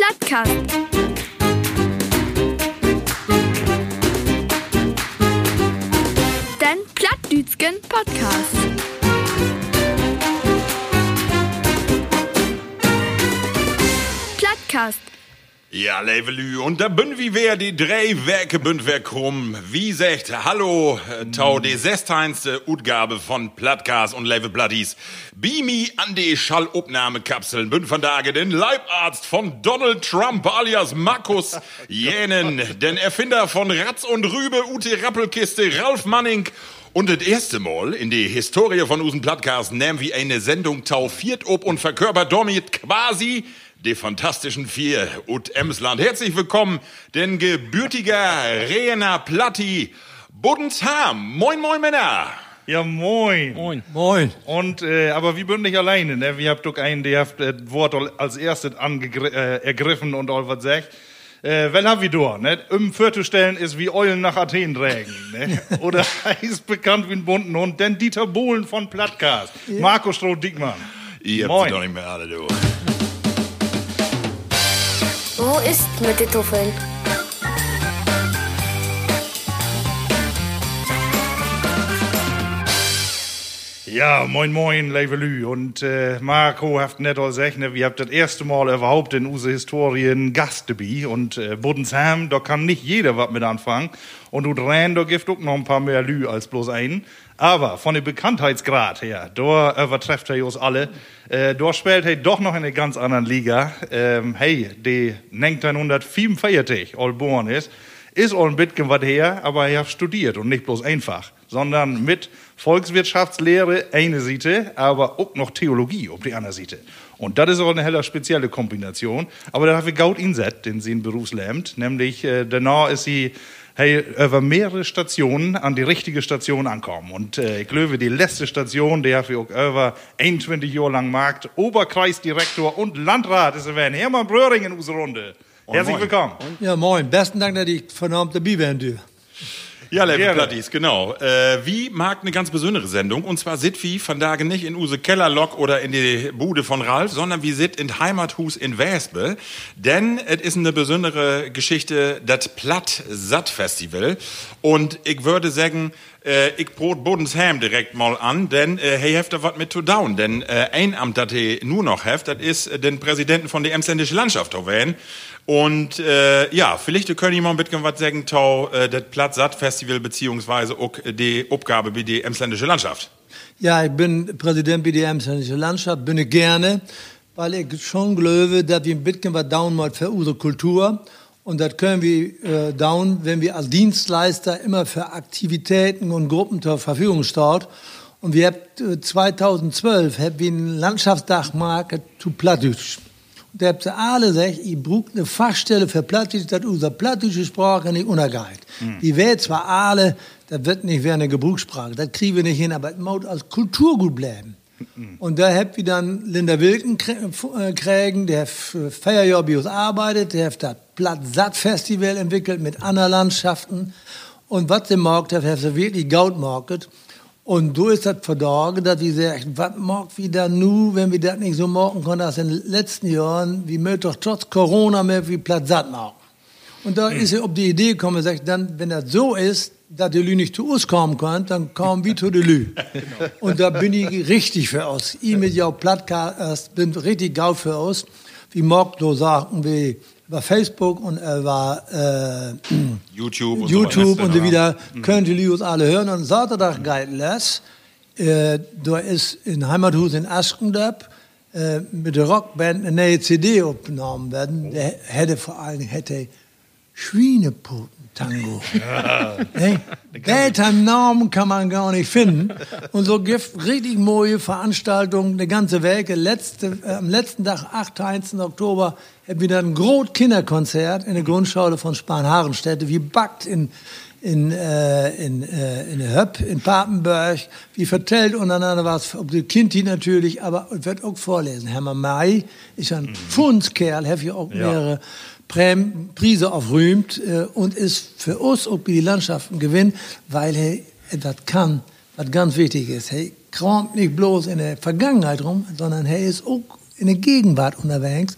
Plattkast. Den Plattdütschen Podcast. Plattkast. Ja, Levelü, und da bin wie wer die drei Werke bünd wer krumm. Wie sagt, hallo, äh, tau die sechsteinste Utgabe von Plattcast und Level Bloodies. Bimi an die Schallopnahmekapseln bünd von Tage den Leibarzt von Donald Trump alias Markus Jänen, den Erfinder von Ratz und Rübe, Ute Rappelkiste, Ralf Manning und das erste Mal in die Historie von unseren Plattcast nehmen wir eine Sendung taufiert ob und verkörpert damit quasi die fantastischen vier ut Emsland. Herzlich willkommen, den gebürtiger Rena Platti Budensham. Moin, moin, Männer. Ja, moin. Moin. Moin. Und, äh, aber wir sind nicht alleine, ne? Wir habt doch einen, der hat das Wort als erstes äh, ergriffen und all was sagt. Äh, wel haben wir da, ne? Um vorzustellen ist wie Eulen nach Athen trägen, ne? Oder er ist bekannt wie ein bunten Hund, denn Dieter Bohlen von Plattcast. Marco Stroh-Dickmann. Ihr habt doch nicht mehr alle, du. Wo ist mit den Tuffeln? Ja, moin moin, Levelü. Und äh, Marco habt net all gesagt, ne, wir habt das erste Mal überhaupt in unsere Historien Gast dabei. Und äh, Budensham, da kann nicht jeder was mit anfangen. Und du dran, da gibt auch noch ein paar mehr Lü als bloß einen. Aber von dem Bekanntheitsgrad her, da übertrefft er uns alle. Äh, da spielt er doch noch in einer ganz anderen Liga. Ähm, hey, die 1945 all born ist, ist all ein bisschen was her, aber er hat studiert und nicht bloß einfach, sondern mit Volkswirtschaftslehre eine Seite, aber auch noch Theologie auf die andere Seite. Und das ist auch eine heller spezielle Kombination. Aber da haben wir Gaut Inset, den sie in Berufslämmt, nämlich äh, danach ist sie hey, über mehrere Stationen an die richtige Station ankommen. Und äh, ich glaube, die letzte Station, die hat wir auch über 21 Jahre lang Markt, Oberkreisdirektor und Landrat ist er werden. Hermann Bröhring in unserer Runde. Herzlich moin. willkommen. Ja, moin. Besten Dank, dass ich vernommen dabei werden dürfen. Ja, Level. Platties, genau. Äh, wie mag eine ganz besondere Sendung. Und zwar sit wie von Tage nicht in use Kellerlok oder in die Bude von Ralf, sondern wir sit in Heimathus in Wespe. Denn es ist eine besondere Geschichte, das Platt-Satt-Festival. Und ich würde sagen, äh, ich brot Bodensham direkt mal an, denn äh, hey, heft da was mit zu down. Denn äh, ein Amt, das he nur noch heft, das ist äh, den Präsidenten von der Emsländische Landschaft erwähnen. Und äh, ja, vielleicht können ich mal ein bisschen was sagen, tau äh, das Platt-Satt-Festival beziehungsweise auch die Aufgabe wie die Emsländische Landschaft. Ja, ich bin Präsident BDM Emsländische Landschaft, bin ich gerne, weil ich schon glaube, dass wir ein bisschen was down mal für unsere Kultur. Und das können wir äh, down, wenn wir als Dienstleister immer für Aktivitäten und Gruppen zur Verfügung stehen. Und wir haben äh, 2012 haben wir einen Landschaftsdachmarkt zu Plattdeutsch. Und da habt ihr alle gesagt, ich brauche eine Fachstelle für Plattdeutsch, dass unsere plattdeutsche Sprache nicht untergeht. Die wird zwar alle, das wird nicht wie eine Gebrauchssprache, das kriegen wir nicht hin, aber es muss als Kulturgut bleiben. Und da habt wir dann Linda Wilken krä- äh, kriegen, der Feierjahr bei uns arbeitet, der hat das Platt-Satt-Festival entwickelt mit anderen Landschaften. Und was der Markt hat, hat er wirklich Gaut market. Und so ist das verdorgen, dass wir sagen, was mag wir da nu, wenn wir das nicht so machen können, als in den letzten Jahren, wie mögt doch trotz Corona mehr wie Platt satt machen. Und da ist er auf die Idee gekommen, sagt, dann, wenn das so ist, dass die Lü nicht zu uns kommen kann, dann kommen wir zu der Lü. Und da bin ich richtig für uns. Ich mit jou Plattcast bin richtig gaut für uns. Wie mag so sagen, wie über Facebook und über äh, YouTube und YouTube und so wieder, könnt ihr uns alle hören. Und Sonntag geht les, äh, da ist in Heimathus in Askendorf äh, mit der Rockband eine neue CD aufgenommen werden. Der hätte vor allem hätte Schweinepoten-Tango. hey, Welchen Namen kann man gar nicht finden. Und so gibt richtig neue Veranstaltungen, eine ganze Welt. Letzte, äh, am letzten Tag, 8. 1. Oktober, haben wir dann ein großes Kinderkonzert in der Grundschule von Spahn-Harenstädte, wie backt in, in, äh, in, äh, in Höpp, in Papenburg, wie vertellt untereinander was, ob die Kinti natürlich, aber wird auch vorlesen. Hermann May ist ein Fundskerl, hat ja auch mehrere Preise aufrühmt äh, und ist für uns auch wie die Landschaften Gewinn, weil er etwas kann, was ganz wichtig ist. Er kramt nicht bloß in der Vergangenheit rum, sondern er ist auch in der Gegenwart unterwegs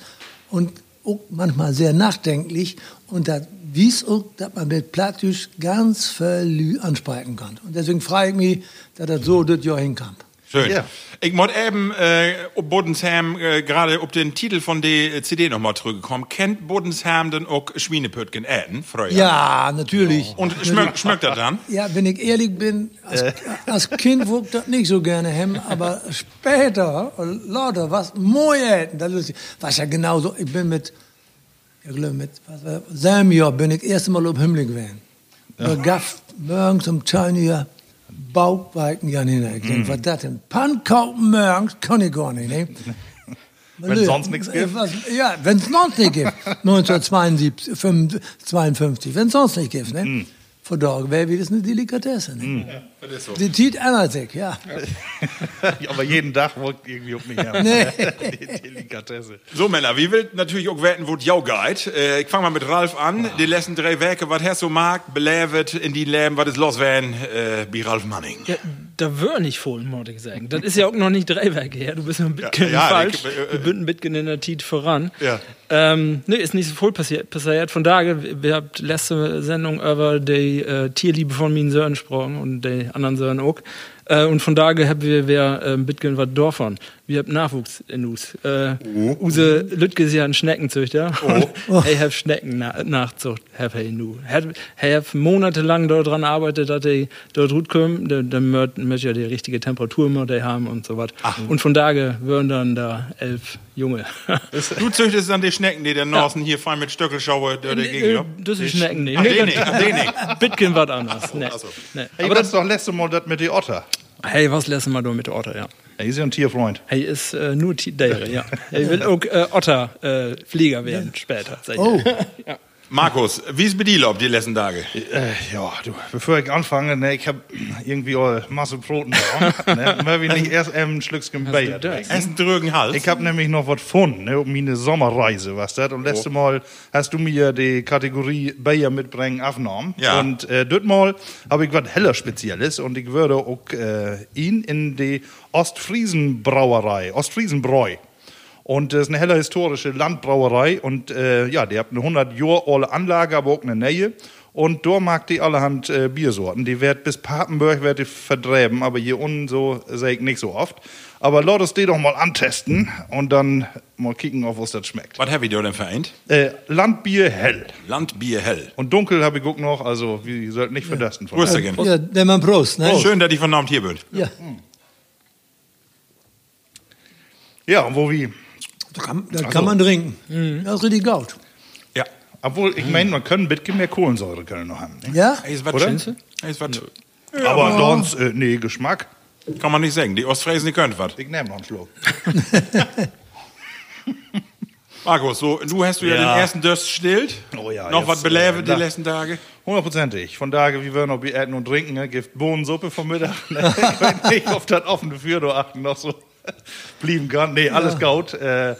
und auch manchmal sehr nachdenklich und das wies auch, dass man mit Plattdeutsch ganz viel ansprechen kann. Und deswegen frage ich mich, dass das so das Jahr hinkam. Schön. Ja. Ich mod eben äh, ob Bodensheim äh, gerade ob den Titel von der CD nochmal zurückgekommen. Kennt Bodensheim denn auch Schweinepötgen äten, früher? Ja, natürlich. Und schmeckt, schmeckt das dann? Ja, wenn ich ehrlich bin, als, als Kind wog das nicht so gerne hem, aber später, Leute, was Moje, das ist, was ja genauso, ich bin mit, ich glaube mit, was selben Jahr bin ich erst Mal auf Himmel gewesen. Da gab morgens um 10 Uhr Bauchweiten ja nicht. Ich denke, was das denn? Pankaufen morgens kann ich gar nicht, ne? Wenn sonst nichts gibt? Ja, wenn es sonst nicht gibt. 1972, 52, wenn es sonst nicht gibt, ne? Von da wäre wie das eine Delikatesse, ne? Das ist so. Die Tiet ändert sich, ja. Aber jeden Tag wirkt irgendwie auf mich her. Nee. Die Delikatesse. So, Männer, wie will natürlich auch wetten, wo jau geht. Äh, ich fange mal mit Ralf an. Die letzten drei Werke, was hast du mag, belevet in die Leben, was ist los werden, äh, bei Ralf Manning. Ja, da wär nicht voll, muss ich sagen. Das ist ja auch noch nicht drei Werke her. Du bist ein bisschen Ja, ja, falsch. ich- äh, Wir bünden ein bisschen in der Tit voran. Ja. Ähm, nee, ist nicht so voll passiert. passiert. Von daher, wir habt letzte Sendung über die äh, Tierliebe von Söhnen gesprochen und die anderen Söhne auch. Äh, und von daher haben wir wer äh, bisschen was Dorfern. Wir haben Nachwuchs in uns. Äh, Use Lütke ist ja ein Schneckenzüchter. Oh. Hey, hab Schnecken na Nachzucht, hab hey nu. Hey, hab monatelang dort dran arbeitet, dass die dort gut kommen. Dann möchte ja die richtige Temperatur immer die haben und so was. Und von daher würden dann da elf Junge. Du züchtest dann die Schnecken, die der Norsen hier fein mit Stöckelschaue durch die Gegend, ja? Das ist Schnecken nicht. Ach, den nicht, ach, den nicht. Bitcoin was anderes. Nee. so. Nee. Hey, Aber das das, doch letzte Mal das mit der Otter. hey, was lassen wir da mit Otter, ja. Er ist ja ein Tierfreund. Hey, ist äh, nur Tiere, ja. Hey, will auch äh, Otter äh, werden später. sag ich. Oh, Markus, wie ist bei dir ob die letzten Tage? Äh, ja, du, bevor ich anfange, ne, ich habe irgendwie auch Masse Broten da. ne, wie nicht erst ein das? trinken. Essen drücken Hals. Ich habe nämlich noch was gefunden, ne, um meine Sommerreise, was das. Und letzte Mal hast du mir die Kategorie Bayer mitbringen aufgenommen. Ja. Und äh, das Mal habe ich was heller Spezielles und ich würde auch äh, ihn in die Ostfriesenbrauerei, Ostfriesenbräu. Und das ist eine helle historische Landbrauerei und äh, ja, die hat eine 100 Jahre alte Anlage, aber auch eine Nähe. Und da mag die allerhand äh, Biersorten. Die wird bis Papenburg wird die verdreben, aber hier unten so sehe ich nicht so oft. Aber lass uns die doch mal antesten und dann mal kicken, auf was das schmeckt. Was habe ich dir denn vereint? Äh, Landbier hell. Landbier hell. Und dunkel habe ich auch noch, also wir sollten nicht verdästen von Grüß euch. dich. ja, der Mann Prost, ne? Schön, dass ich von Abend hier bin. Ja, Ja, und wo wir, das kann, das kann man trinken. Das ist richtig gut. Ja. obwohl ich meine, man können ein bisschen mehr Kohlensäure können noch haben. Ne? Ja? Ist was Oder? Ist was. aber sonst, äh, nee, Geschmack. Kann man nicht sagen. Die Ostfriesen, die können was. Ich nehme noch einen Schluck. Markus, so, du hast du ja, Ja. den ersten Durst stillt. Oh ja, Noch jetzt, was belebt äh, die letzten Tage? Hundertprozentig. Von daher, wie wir noch essen und trinken, ne? gibt Bohnensuppe vom Mittag. Ne? Ich nicht, ob das offene Für achten noch so blieben kann. Nee, alles gut. Äh,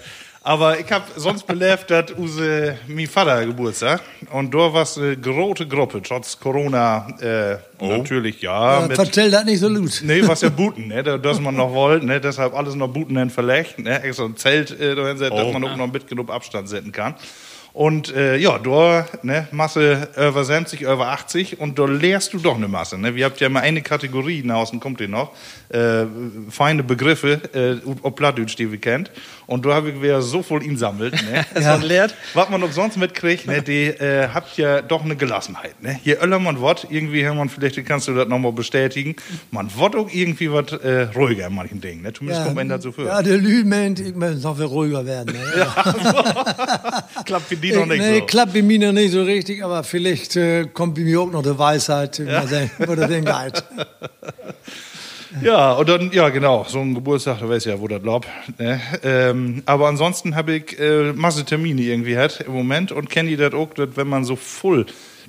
aber ich hab sonst belebt, dass use mein Vater Geburtstag. Und da war es eine große Gruppe, trotz Corona. Äh, Natürlich, ja. Ja, mit, Vertell das nicht so laut. Nee, was ja Buten, ne? da- dass man noch wollte, ne? deshalb alles noch Buten hin verlegt, ne? extra ein Zelt äh, dahin setzen, dass man auch noch mit genug Abstand setzen kann. Und äh, ja, da ne, Masse über 70, über 80 und da lehrst du doch eine Masse. Ne? Wir habt ja immer eine Kategorie, nach außen kommt die noch, äh, feine Begriffe, äh, ob Plattdeutsch, die wir kennt. Und da habe ich wieder so voll insammelt. Ne? Ja. lehrt. Was man auch sonst mitkriegt, ne, die äh, habt ja doch eine Gelassenheit. Ne? Je öller man wird, irgendwie, Hermann, vielleicht kannst du das nochmal bestätigen, man wird auch irgendwie was äh, ruhiger in manchen Dingen. Ne? Zumindest kommt man so vor. Ja, der Lü meint, ich muss noch viel ruhiger werden. Ne? Klappt für die Ich, noch nicht nee, so. klappt bei mir noch nicht so richtig, aber vielleicht äh, kommt bei mir auch noch die Weisheit, ja. wo der den geht. Ja, und dann, ja, genau, so ein Geburtstag, da weiß ja, wo das lob. Ne? Ähm, aber ansonsten habe ich äh, Masse Termine irgendwie hat im Moment und kenne ich das auch, dass wenn man so voll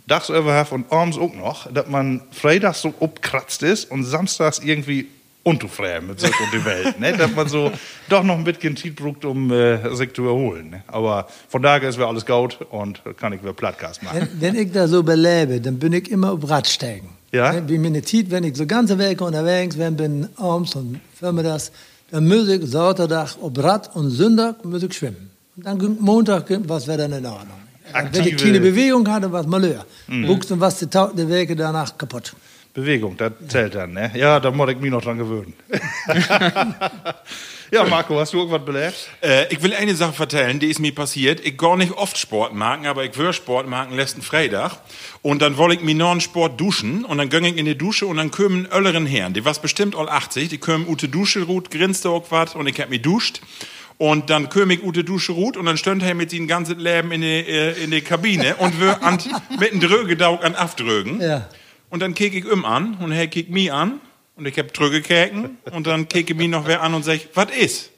Dachs über hat und abends auch noch, dass man freitags so abkratzt ist und samstags irgendwie unzufrieden mit sich und die Welt. Ne? Dass man so doch noch ein bisschen Zeit braucht, um äh, sich zu erholen. Ne? Aber von daher ist mir alles gut und kann ich wieder Plattcast machen. Wenn, wenn ich da so belebe, dann bin ich immer auf Radsteigen. Ja? Ne, Wie mir eine Zeit, wenn ich so ganze Weg unterwegs bin, bin abends und vormittags, dann muss ich Sonntag auf Rad und Sonntag muss ich schwimmen. Und dann Montag, was wäre dann in Ordnung. Wenn ich Aktive- keine Bewegung hatte, was Malheur. Mhm. Wuchs und was die, die Wege danach kaputt. Bewegung, das zählt dann, ne? Ja, da muss ich mich noch dran gewöhnen. ja, Marco, hast du irgendwas belegt? Äh, ich will eine Sache vertellen, die ist mir passiert. Ich gar nicht oft Sport machen, aber ich will Sport machen letzten Freitag. Und dann wollte ich mir noch einen Sport duschen. Und dann ging ich in die Dusche und dann kommen Ölleren Herren. Die was bestimmt all 80. Die kommen ute Dusche, Ruth, grinste auch was. Und ich hab mich duscht. Und dann ich ute Dusche Ruth und dann stand er mit seinem ganzen Leben in die, äh, in die Kabine und wir an, mit einem Drögedaug an Afdrögen. Ja. Und dann kick ich ihm an und er kickt mich an und ich hab Trüge keken und dann kicke mich noch wer an und sag, was ist?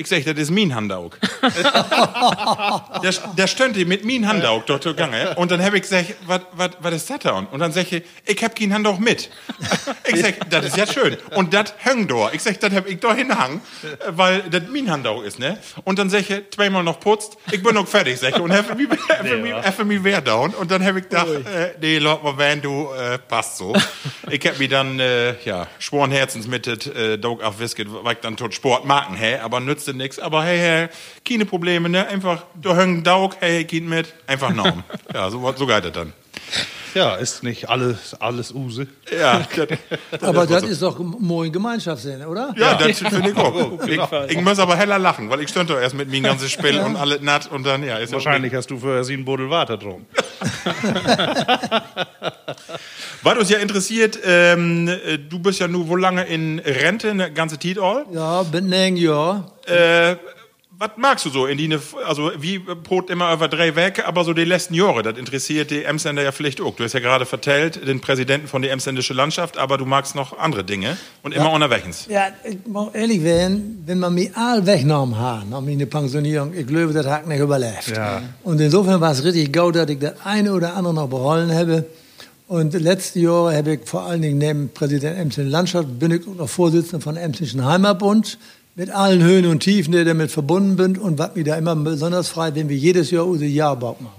Ich sag, das ist mein Handaug. der, der stönnte mit mein Handaug dort Gange und dann hab ich gesagt, was ist das da? Und dann sag ich, ich hab kein Handaug mit. Ich sag, das ist ja schön. Und das hängt da. Ich sag, das hab ich da hinhang, weil das mein Handaug ist, ne? Und dann sag ich, zweimal noch putzt, ich bin noch fertig, sag ich. Und hab mich, hab mich, wer down. Und dann hab ich gedacht, äh, nee, Lord wenn du, äh, passt so. Ich hab mich dann, äh, ja, schworen Herzens mit das äh, Dog auf Whisket, weil ich dann tot Sport machen, hä? Aber nützte nix. Aber hey, hey, keine Probleme, ne? Einfach, du hängen Daug, hey, Kind mit, einfach Norm. ja, so, so geht das dann. Ja, ist nicht alles, alles Use. Ja, das, Aber das war das so. ist doch moin Gemeinschaftssinn, oder? Ja, das finde ich auch. Ich, ich muss aber heller lachen, weil ich stand doch erst mit mir ganzes Spiel und alle natt und dann, ja, ist ja Wahrscheinlich hast du vorher sieben Buddel Water drum. Was uns ja interessiert, ähm, äh, du bist ja nur wo lange in Rente, eine ganze Zeit all. Ja, bin ein Jahr. Äh, was magst du so in die, ne- also wie Brot immer über drei weg, aber so die letzten Jahre, das interessiert die Emsländer ja vielleicht auch. Du hast ja gerade vertellt, den Präsidenten von der Emsländische Landschaft, aber du magst noch andere Dinge und immer unterwegs. Ja, ich muss ehrlich werden, wenn man mich all weggenommen hat, nach meiner Pensionierung, ich glaube, das hat nicht überlebt. Ja. Und insofern war es richtig gut, dass ich das eine oder andere noch behalten habe. Und letzte Jahre habe ich vor allen Dingen neben Präsident Emsland Landschaft, bin ich auch noch Vorsitzender von Emsländischen Heimatbund, mit allen Höhen und Tiefen, die damit verbunden sind und was mir da immer besonders frei, wenn wir jedes Jahr unser Jahrbaum machen.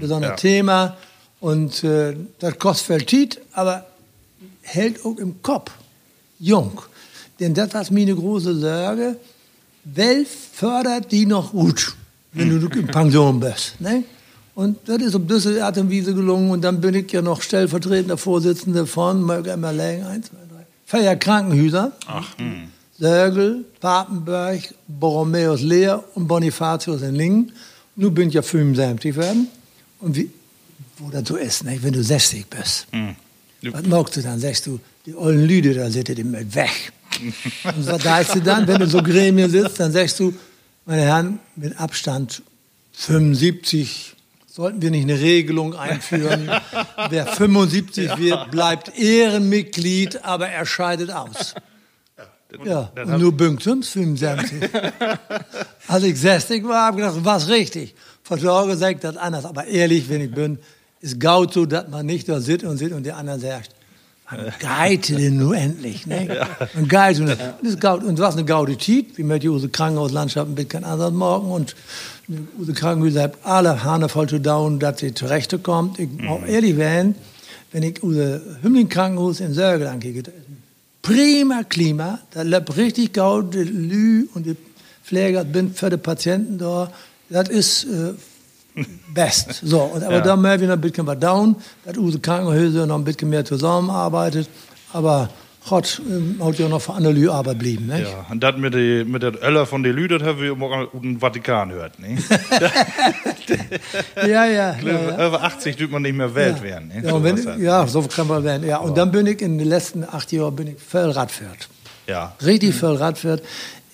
Besonderes ja. Thema und äh, das kostet viel Zeit, aber hält auch im Kopf jung. Denn das war meine große Sorge. Wer fördert die noch gut, wenn du in Pension bist? Ne? Und das ist auf diese Art und Weise gelungen. Und dann bin ich ja noch stellvertretender Vorsitzender von, möge immer länger, eins, zwei, drei, vier Krankenhäuser. Ach, Sörgel, Papenberg, Borromäus Leer und Bonifatius in Lingen. Nun bin ich ja 75 werden. Und wie, wo das so ist, ne? wenn du 60 bist. Was magst du dann? Sagst du, die ollen Lüde, da sind die mit weg. Und was sagst du dann, wenn du so Gremien sitzt, dann sagst du, meine Herren, mit Abstand 75 sollten wir nicht eine Regelung einführen. Wer 75 wird, bleibt Ehrenmitglied, aber er scheidet aus. Ja, und nur Bünktens 75. Als ich 60 war, habe ich gedacht, was richtig. Versorger sagt das anders, aber ehrlich, wenn ich bin, ist gaut so, dass man nicht da sitzt und sitzt und der andere sagt, geite denn nur endlich, ne? Geite und das ist gaut. Und was eine gaude Tiet, wie mit unsere Krankenhauslandschaft ein bisschen anders morgen und unsere Krankenhäuser haben alle Hahne voll zu dauern, dass sie zurecht kommt. Ich muss auch ehrlich werden, wenn ich unser Hümling-Krankenhaus in Sörgel angehe, prima Klima, da lebt richtig gaut, die Lü und die Pfleger bin für die Patienten da, das ist äh, best. So, und, aber da mehr wir noch ein bisschen was down, dass unsere Krankenhäuser noch ein bisschen mehr zusammenarbeitet, aber Gott ähm, hat ja noch für andere Lü Arbeit blieben, ne? Ja, und das mit, die, mit der Öller von der Lüde, das haben wir immer dem Vatikan gehört. Ne? Ja, ja. ja, ja. Über 80 tut man nicht mehr Welt werden. Ne? Ja, So wenn, halt. ja, so kann man werden. Ja, und dann bin ich in den letzten acht Jahren bin ich voll Radfahrt. ja. Richtig voll Radfahrt.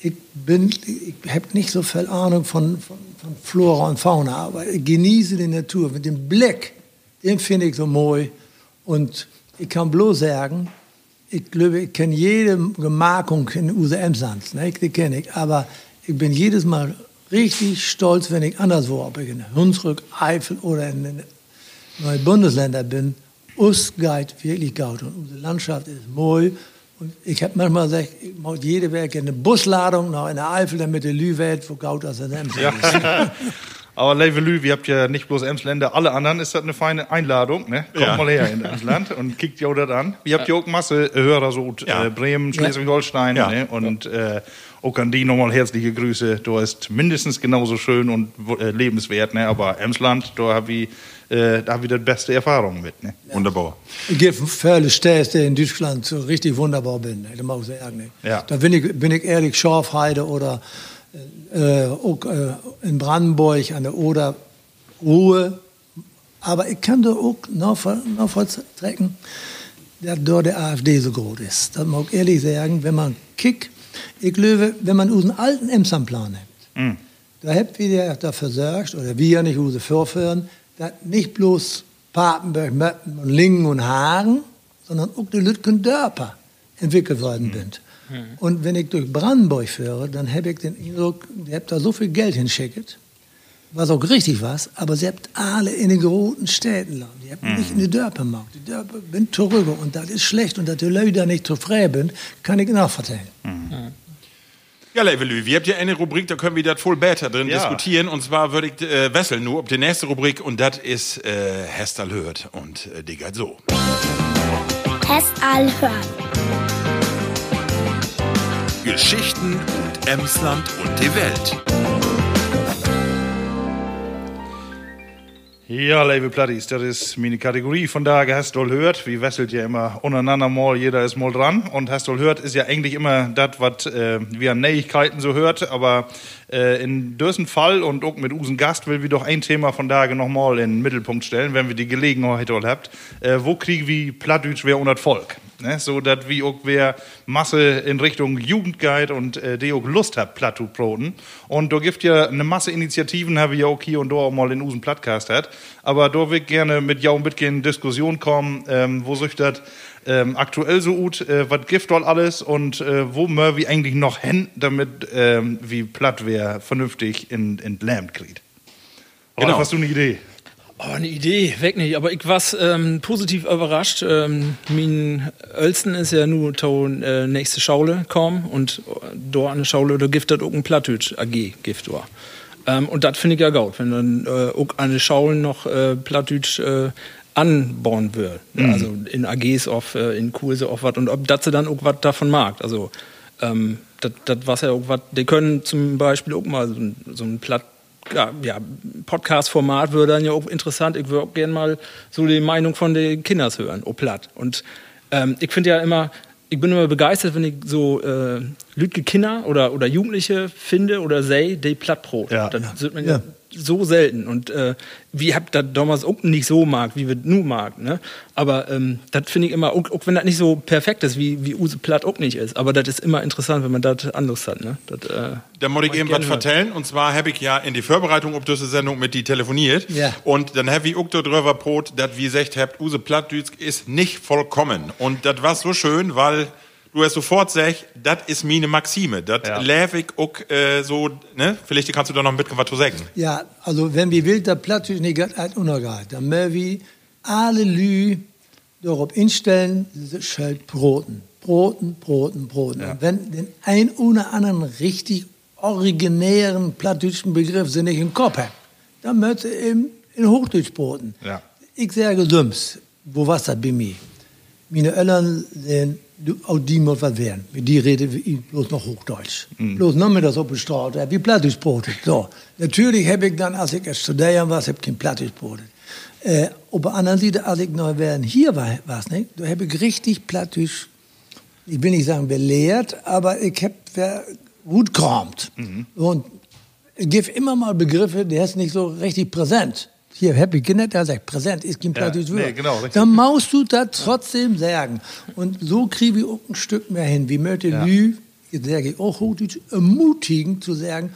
Ich bin, ich habe nicht so viel Ahnung von, von, von Flora und Fauna, aber ich genieße die Natur mit dem Blick. Den finde ich so mooi. Und ich kann bloß sagen, ich glaube, ich kenne jede Gemarkung in Use Emsland, ne? die kenne ich. Aber ich bin jedes Mal richtig stolz, wenn ich anderswo, ob ich in Hunsrück, Eifel oder in den neuen Bundesländern bin. Us geht wirklich gut und unsere Landschaft ist mooi. Und ich habe manchmal gesagt, ich mache jede Werk eine Busladung nach in der Eifel, damit die Lüwelt, wo gut das in Emsland ist. Aber Levelü, wir habt ja nicht bloß Emsländer, alle anderen ist das eine feine Einladung, ne? Kommt Ja. mal her in Emsland und kickt ja das an. Wir habt ja auch Masse Hörer, so Ja. äh, Bremen, Schleswig-Holstein, Ja. ne? Und äh, auch an die nochmal herzliche Grüße. Du ist mindestens genauso schön und äh, lebenswert, ne? Aber Emsland, da hab ich, äh, da hab ich das beste Erfahrung mit, ne? Wunderbar. Es gibt viele Städte in Deutschland, so richtig wunderbar bin. Das muss ich sagen. ne? Ja. Da bin ich, bin ich ehrlich, Schorfheide oder äh, auch äh, in Brandenburg an der Oder, Ruhe. Aber ich kann da auch noch, vertrecken, dass dort der AfD so groß ist. Das mag ich ehrlich sagen, wenn man kickt, ich glaube, wenn man unseren alten Emsamplan nimmt, da habt wir dafür sorgt, oder wir nicht unsere Vorfahren, dass nicht bloß Papenburg, Möppen und Lingen und Hagen, sondern auch die Lütgen Dörper entwickelt worden sind. Und wenn ich durch Brandenburg fahre, dann habe ich den Eindruck, ihr habt da so viel Geld hinschickt, was auch richtig war, aber sie habt alle in den großen Städten lang. Die habt nicht in die Dörper gemacht. Die Dörper sind zurück und das ist schlecht und dass die Leute da nicht zufrieden sind, kann ich nachvertellen. Ja, Levelü, wir habt ja eine Rubrik, da können wir das voll besser drin Ja. diskutieren. Und zwar würde ich äh, wesseln nur ob die nächste Rubrik und das ist äh, Hester Hört. Und äh, die geht so. Test all hören. Geschichten und Emsland und die Welt. Ja, liebe Plattis, das ist meine Kategorie. Von daher hast du hört, wie wesselt ja immer untereinander mal, jeder ist mal dran. Und hast du hört ist ja eigentlich immer das, was äh, wir an Neuigkeiten so hört. Aber äh, in diesem Fall und auch mit unseren Gast will wir doch ein Thema von daher nochmal in den Mittelpunkt stellen, wenn wir die Gelegenheit habt. Äh, wo kriegen wir Plattdeutsch wer unter Volk? Ne? So, dass wir auch wer Masse in Richtung Jugendguide und äh, die auch Lust hat, Platt zu broten. Und da gibt ja eine Masse Initiativen, habe ich ja auch hier und da auch mal in unseren Podcast hat. Aber da will ich gerne mit jou ein bisschen in Diskussion kommen, ähm, wo sich das ähm, aktuell so gut, äh, was gibt dort alles und äh, wo wir eigentlich noch hin, damit ähm, wie platt wer vernünftig in, in Land kriegt. Oder Genau. hast du eine Idee? Oh, eine Idee, weg nicht. Aber ich war ähm, positiv überrascht. Ähm, mein Ölsten ist ja nur to äh, nächste Schaule kommen und äh, dort der Schaule, da gibt es auch ein Plattdeutsch AG gibt dort. Ähm, und das finde ich ja gut, wenn dann äh, auch der Schaule noch äh, Plattdeutsch äh, anbauen wird. Also in AGs auf, äh, in Kurse auf was und ob das sie dann auch was davon mag. Also ähm, das das was ja auch was, die können zum Beispiel auch mal so, ein- so ein Platt ja, ja, Podcast-Format würde dann ja auch interessant. Ich würde auch gerne mal so die Meinung von den Kinders hören, oh platt. Und ähm, ich finde ja immer, ich bin immer begeistert, wenn ich so äh, Lütke Kinder oder, oder Jugendliche finde oder sei, die Plattbrot. Ja. Das sieht man ja. So selten. Und äh, wie habt das damals auch nicht so mag, wie wir nu mag. Ne? Aber ähm, das finde ich immer, auch, auch wenn das nicht so perfekt ist, wie, wie Use Platt auch nicht ist. Aber das ist immer interessant, wenn man das anderes hat. Ne? Das, äh, Da muss ich eben was vertellen. Und zwar habe ich ja in die Vorbereitung auf diese Sendung mit die telefoniert. Ja. Und dann habe ich auch darüber brot, dass wie gesagt habt, Use Plattdütsk ist nicht vollkommen. Und das war so schön, weil du hast sofort sagst, das ist meine Maxime. Das Ja. lebe ich auch äh, so, ne? Vielleicht kannst du da noch ein bisschen was zu sagen. Ja, also wenn wir will, der Plattdeutsch nicht ganz alt untergeht, dann müssen wir alle Lü darauf instellen, diese Schalt Broten. Broten, Broten, Broten. Und wenn den ein oder anderen richtig originären plattdeutschen Begriff sie nicht im Kopf hat, dann möchte eben in Hochdeutsch broten. Ja. Ich sage Düms, wo was das bei mir? Meine Eltern du, auch die muss was werden. Die rede ich bloß noch Hochdeutsch. Bloß noch mit das auf der Straße, wie brotet. So. Natürlich habe ich dann, als ich erst studieren war, habe ich kein Plattdeutsch brotet. Äh, auf der anderen Seite, als ich noch während hier war, war's nicht, da habe ich richtig Plattdeutsch, ich will nicht sagen belehrt, aber ich habe gut geräumt. Und es gibt immer mal Begriffe, die ist nicht so richtig präsent. Hier, Happy Kinder, der sagt, präsent ist kein Plattdeutsch nee, Wort. genau, richtig. Dann musst du das trotzdem sagen. Und so kriege ich auch ein Stück mehr hin. Wie möchte Ja. Lü, jetzt sage ich auch ermutigen zu sagen,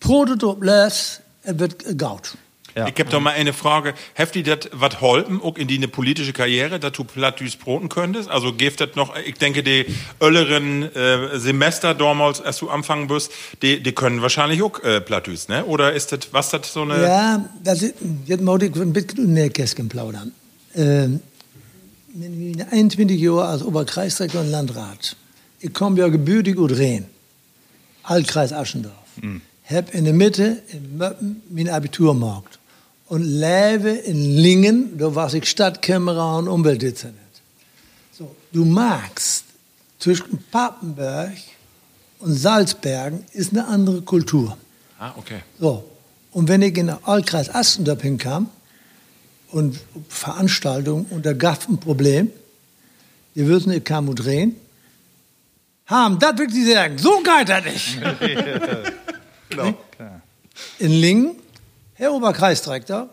Prototyp les, es wird gaut. Ja. Ich habe doch mal eine Frage. Heft die das was holpen, auch in die eine politische Karriere, dass du Plattdütsch broten könntest? Also gibt das noch, ich denke, die ölleren äh, Semester damals, als du anfangen wirst, die, die können wahrscheinlich auch äh, Plattdütsch, ne? Oder ist das, was das so eine... Ja, das ist, jetzt muss ich ein bisschen in den Kästchen plaudern. Ähm, in den 21 Jahren als Oberkreisdirektor und Landrat, ich komme ja gebürtig aus Rehn, Altkreis Aschendorf. habe in der Mitte in Möppen mein Abitur gemacht und lebe in Lingen, da war ich Stadtkämmerer und Umweltdezernent. So, du magst zwischen Papenberg und Salzbergen ist eine andere Kultur. Ah, okay. So, und wenn ich in den Altkreis Astendorf hinkam und Veranstaltung und da gab es ein Problem, die würden ich kam und drehen, haben, das will ich sagen, so geht das nicht. Genau. In Lingen, Herr Oberkreisdirektor,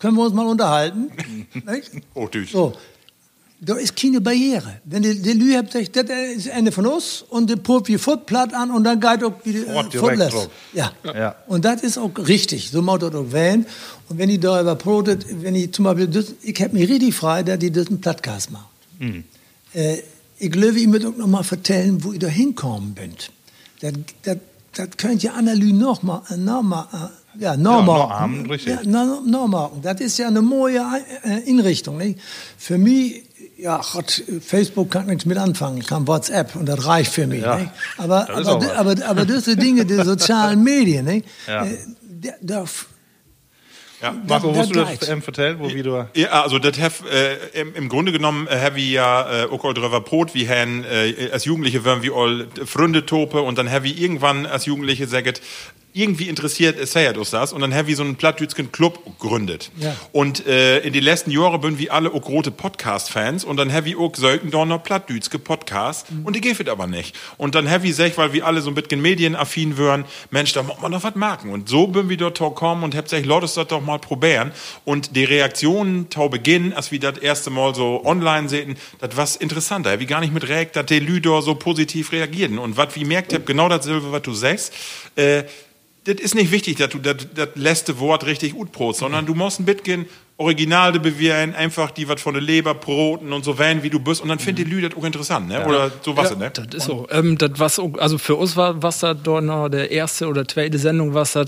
können wir uns mal unterhalten? Oh, tschüss. So, da ist keine Barriere. Wenn die, die Lü habt das ist eine von uns und der pumpt wie Footplatt an und dann geht auch wieder direkt Footless. Ja. Ja. Und das ist auch richtig. So macht das auch wählen. Und wenn die da überprotet, wenn ich zum Beispiel, das, ich hab mich richtig frei, dass die das einen Plattcast macht. Äh, ich glaube, ich möchte auch noch mal vertellen, wo ich da hinkommen bin. Das, das, das könnt ihr Annalü noch mal, äh, noch mal, äh, ja, noch Ja, noch mal. Das ist ja eine neue äh, Inrichtung. Nicht? Für mich, ja, Gott, Facebook kann nichts mit anfangen. Ich kann WhatsApp und das reicht für mich. Ja, Nicht? Aber, aber, aber, aber das sind Dinge der sozialen Medien. Nicht? Ja. Äh, da, da, Ja, Marco, das du das ähm, vertellen, wo wie du... Ja, also das hef, äh, im, im Grunde genommen äh, have ich ja äh, auch all drüber Brot, wie hen äh, als Jugendliche waren wir all Freunde tope und dann have ich irgendwann als Jugendliche sagt, irgendwie interessiert es sei uns das und dann have ich so einen Plattdütschen Club gegründet. Ja. Und äh, in den letzten Jahren bin wir alle auch große Podcast-Fans und dann have ich auch sollten da noch Plattdütske Podcast und die geht aber nicht. Und dann ich sech, weil wir alle so ein bisschen medienaffin wären, Mensch, da muss man doch was machen. Und so bin wir dort kommen und hab gesagt, Leute, das doch mal probieren. Und die Reaktionen tau Beginn, als wir das erste Mal so online sehen, das was interessanter. Ich gar nicht mit regt, dass die Lüder so positiv reagierten. Und was wie merkt hab, genau dasselbe, was du sagst, äh, das ist nicht wichtig, dass du das, das letzte Wort richtig gut brot, sondern du musst ein bisschen original de bewähren, einfach die was von der Leber broten und so werden, wie du bist, und dann findet die Lü das auch interessant, ne? Oder so was, ne? Das ist so. Ähm, das was also für uns war was das dort noch der erste oder zweite Sendung, was das,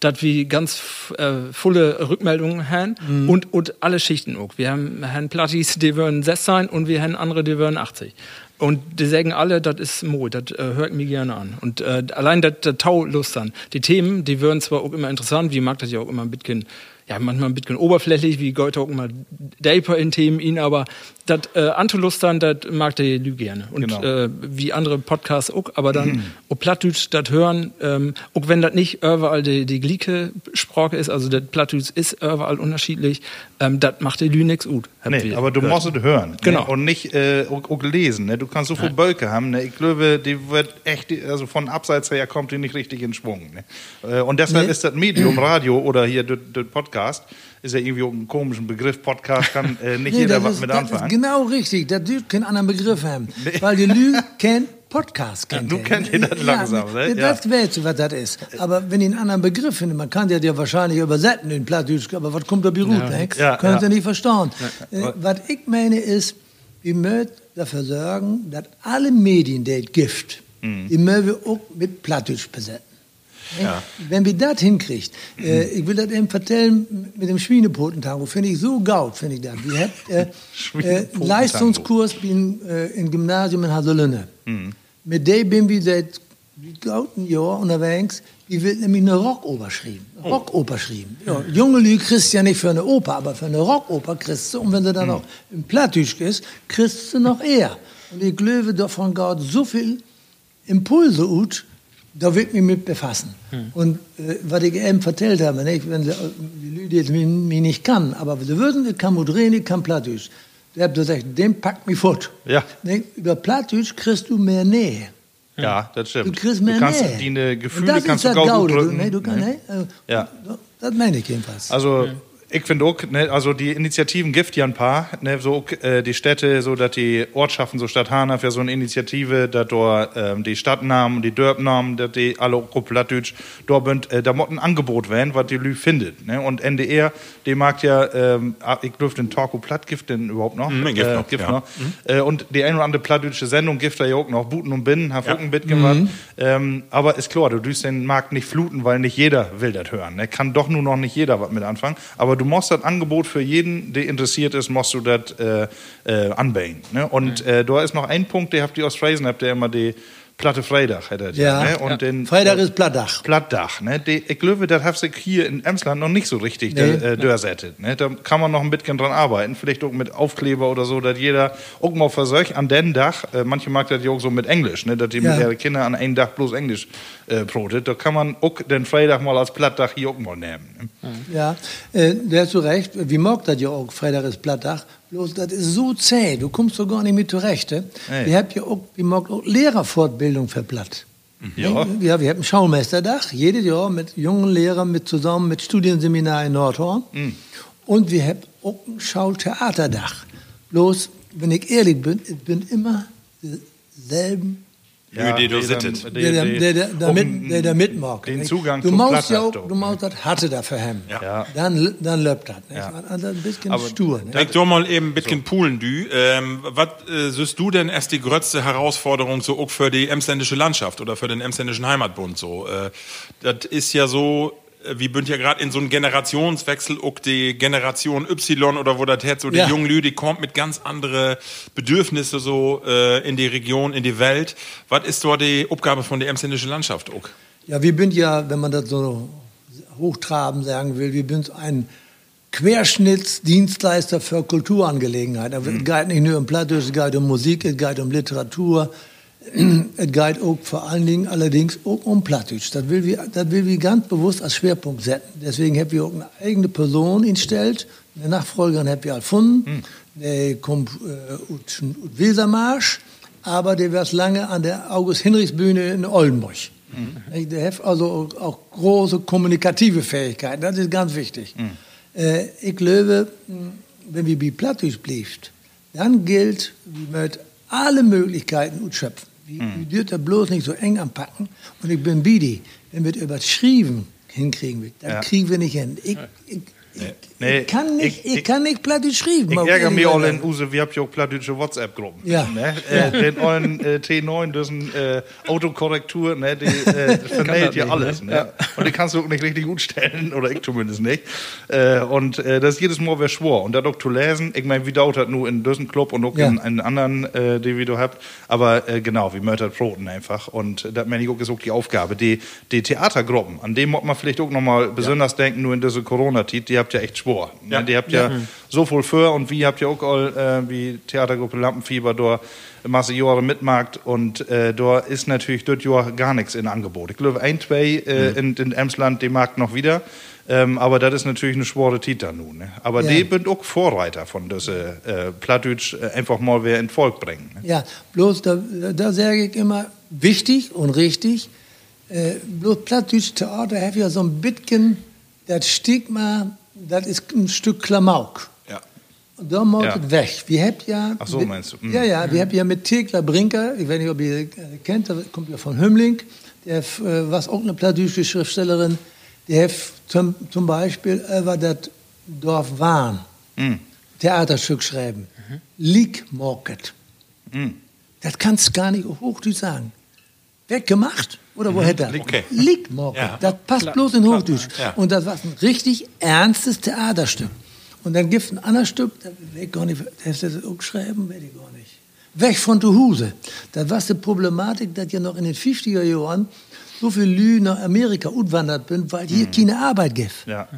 dass wir ganz äh, volle Rückmeldungen haben und, und alle Schichten auch. Wir haben Herrn Plattis, die würden 6 sein und wir haben andere, die würden 80. Und die sagen alle, das ist Mo, das äh, hört mir gerne an. Und äh, allein das Tau Lust an. Die Themen, die würden zwar auch immer interessant, wie mag das ja auch immer ein bisschen, ja, manchmal ein bisschen oberflächlich, wie geht auch immer deeper in Themen ihn, aber das äh, Antolustern, das mag der Lü gerne. Und Genau. äh, wie andere Podcasts auch, aber dann ob Plattdeutsch das hören, ähm, auch wenn das nicht überall die, die gleiche Sprache ist, also das Plattdeutsch ist überall unterschiedlich, ähm, das macht der Lü nix gut. Nee, aber du musst es hören. Genau. Ne? Und nicht äh, auch, auch lesen. Ne? Du kannst so viel Bölke haben. Ne? Ich glaube, die wird echt, also von abseits her kommt die nicht richtig in Schwung. Ne? Äh, Und deshalb Nee. ist das Medium Radio oder hier der der Podcast, ist ja irgendwie auch ein komischen Begriff. Podcast kann äh, nicht Nee, jeder was ist, mit das ist anfangen. genau richtig. Das dürft keinen anderen Begriff haben. Weil die Lü kennt Podcast. Kennt du ihr. kennt ihr das langsam, ne? Das weißt du, was das ist. Aber wenn ich einen anderen Begriff finde, man kann ja wahrscheinlich übersetzen in Plattdeutsch, aber was kommt da beruht, Ja, ne? Ja, ja. Sie nicht verstehen. Äh, was ich meine ist, wir müssen dafür sorgen, dass alle Medien, die es gibt, Mhm. die müssen wir auch mit Plattdeutsch besetzen. Wenn wir das hinkriegt, äh, ich will das eben vertellen mit dem Schwienepotentango, finde ich so gaut, finde ich das. Wir haben äh, äh. Leistungskurs bin, äh, im Gymnasium in Haselünne. Mhm. Mit dem bin wir seit gauten Jahr unterwegs. Die wird nämlich eine Rockoper schreiben. Oh. Rockoper schreiben. Ja, junge Lü kriegst ja nicht für eine Oper, aber für eine Rockoper kriegst du. Und wenn du dann Mhm. noch im Plattdeutsch ist, kriegst du noch eher. Und ich glaube, davon geht so viel Impulse ut, da wird mich mit befassen. Und äh, was ich eben vertellt habe, nicht, wenn sie, äh, die Leute jetzt mich, mich nicht kann, aber sie würden, ich kann moderieren, ich kann Plattdeutsch. Der hat gesagt, den packt mich fort. Ja. Nicht? Über Plattdeutsch kriegst du mehr Nähe. Ja, das stimmt. Du kriegst mehr du kannst Nähe. die Und Gefühle kannst du das gut Gaude. Du, drücken. nee, du kannst, ne? nee, äh, Ja. Das meine ich jedenfalls. Also ich finde auch, ne, also die Initiativen gibt ja ein paar, ne, so äh, die Städte, so dass die Ortschaften, so Stadt Hanau, ja so eine Initiative, dass dort ähm, die Stadtnamen, die Dörpnamen, dass die alle auch plattdeutsch, dort bünd, äh, da muss ein Angebot werden, was die Lü findet. Ne? Und NDR, die mag ja, ähm, ah, ich glaube den Talko Platt gibt den überhaupt noch. Mhm, gibt äh, noch, gibt ja. noch. Äh, und die ein oder andere plattdeutsche Sendung gibt da ja auch noch, Buten und Binnen, hab auch ein Bit gemacht. Ähm, aber ist klar, du düst den Markt nicht fluten, weil nicht jeder will das hören. Ne? Kann doch nur noch nicht jeder was mit anfangen. Aber du musst das Angebot für jeden, der interessiert ist, musst du das äh, äh, anbringen. Ne? Und äh, da ist noch ein Punkt, der habt die Ostfriesen, habt ihr immer die Platte Freitag hätte das Ja. ne? Und den Freitag ist Plattdach. Plattdach, ne? Die, ich glaube, das hat sich hier in Emsland noch nicht so richtig Nee. äh, durchsetzt, ne? Da kann man noch ein bisschen dran arbeiten, vielleicht auch mit Aufkleber oder so, dass jeder auch mal versucht, an den Dach, äh, manche mag das ja auch so mit Englisch, ne? Dass die Ja. mit ihren Kindern an einem Dach bloß Englisch äh, brotet, da kann man auch den Freitag mal als Plattdach hier auch mal nehmen. Ne? Ja, äh, da hast du recht. Wie mag das ja auch, Freitag ist Plattdach. Bloß, das ist so zäh, du kommst so gar nicht mit zurecht. Ne? Wir haben ja auch, wir auch Lehrerfortbildung für Platt. Ja. Ja, wir haben ein Schaumeisterdach, jedes Jahr mit jungen Lehrern, mit zusammen mit Studienseminar in Nordhorn. Und wir haben auch ein Schautheaterdach. Bloß, wenn ich ehrlich bin, es sind immer dieselben Lü, die du die sittet. dann- der, der, der, der, der, auch mit, der, der mitmacht. den? Zugang du zum maust ja auch, du maust das hatte da für hem. Ja. Dann, dann löbt das. Ja. Also ein bisschen Aber stur. Nicht? Denk doch mal eben ein bisschen Poolen, du. Ähm, was äh, siehst du denn erst die größte Herausforderung so auch für die emsländische Landschaft oder für den emsländischen Heimatbund so? Äh, das ist ja so, wie bünd ja gerade in so einem Generationswechsel auch die Generation Y oder wo das jetzt so die Ja. jungen Lü, die kommt mit ganz andere Bedürfnisse so äh, in die Region, in die Welt. Was ist dort die Aufgabe von der emsländischen Landschaft auch? Ja, wir sind ja, wenn man das so hochtraben sagen will, wir sind ein Querschnittsdienstleister für Kulturangelegenheiten. Aber es geht nicht nur um Plattdeutsch, es geht um Musik, es geht um Literatur, es geht auch vor allen Dingen allerdings auch um Plattdeutsch. Das will wir, das will wir ganz bewusst als Schwerpunkt setzen. Deswegen haben wir auch eine eigene Person instellt, eine Nachfolgerin haben wir erfunden, der kommt äh, aus aus Wesermarsch, aber der war lange an der August-Hinrichs-Bühne in Oldenburg. Nicht? Der hat also auch, große kommunikative Fähigkeiten, das ist ganz wichtig. Äh, ich glaube, mh, wenn wir bei Plattdeutsch bleibt, dann gilt, wir möchten alle Möglichkeiten ausschöpfen. Wir, wir dürfen da bloß nicht so eng anpacken. Und ich bin Bidi, wenn wir das überschrieben hinkriegen, dann Ja. kriegen wir nicht hin. Ich, ich, ich, Nee, ich kann nicht, ich- ich, ich- kann nicht Plattdeutsch schreiben. Ich ärgere mich alle in Use, wir haben ja auch plattdeutsche WhatsApp-Gruppen. Ja. Ne? Äh, den neuen äh, T9, das ist ein äh, Autokorrektur, ne? die äh, vermeldet ja alles. Ne? Und die kannst du auch nicht richtig gut stellen, oder ich zumindest nicht. Äh, und äh, das ist jedes Mal wer schwor. Und das auch zu lesen, ich meine, wie dauert das nur in diesem Club und auch Ja. in einen anderen, die wir da habt. Aber genau, wie möchtet Proten einfach. Und das meine ich auch, ist auch die Aufgabe. Die, die Theatergruppen, an dem muss man vielleicht auch nochmal besonders denken, nur in dieser Corona-Zeit, die habt ja echt schwor. Ne? Ja. Die habt ja, so viel für und wie habt ihr auch all, äh, wie Theatergruppe Lampenfieber da Masse Jahre mitmarkt und äh, da ist natürlich dort Jahr gar nichts in Angebot. Ich glaube, ein, zwei äh, in, in Emsland, die mag noch wieder. Ähm, aber das ist natürlich eine schwere Tita nun. Ne? Aber Ja. die sind auch Vorreiter von diese äh, Plattdeutsch äh, einfach mal wer in Volk bringen. Ne? Ja, bloß da, da sage ich immer, wichtig und richtig, äh, bloß Plattdeutsch Theater hat ja so ein bisschen das Stigma, das ist ein Stück Klamauk. Ja. Und da muss Ja. es weg. Wir habt ja, Ach so, meinst du? Mhm. Ja, ja, wir haben ja mit Thekla Brinker, ich weiß nicht, ob ihr kennt, der kommt ja von Hümmling, der äh, was auch eine plattdeutsche Schriftstellerin, der hat zum, zum Beispiel über das Dorf Wahn Mhm. Theaterstück schreiben. Leak Market. Mhm. Das kannst du gar nicht Hochdeutsch sagen. Weggemacht? Oder wo hätte er? Okay. Market. Ja. Das passt bloß in Hochdeutsch. Ja. Und das war ein richtig ernstes Theaterstück. Und dann gibt es ein anderes Stück, das ich gar nicht, das auch geschrieben? Weiß ich gar nicht. Weg von zu Hause. Das war die Problematik, dass ja noch in den 50er Jahren so viele Lü nach Amerika utwandert sind, weil hier keine Arbeit gibt. Ja.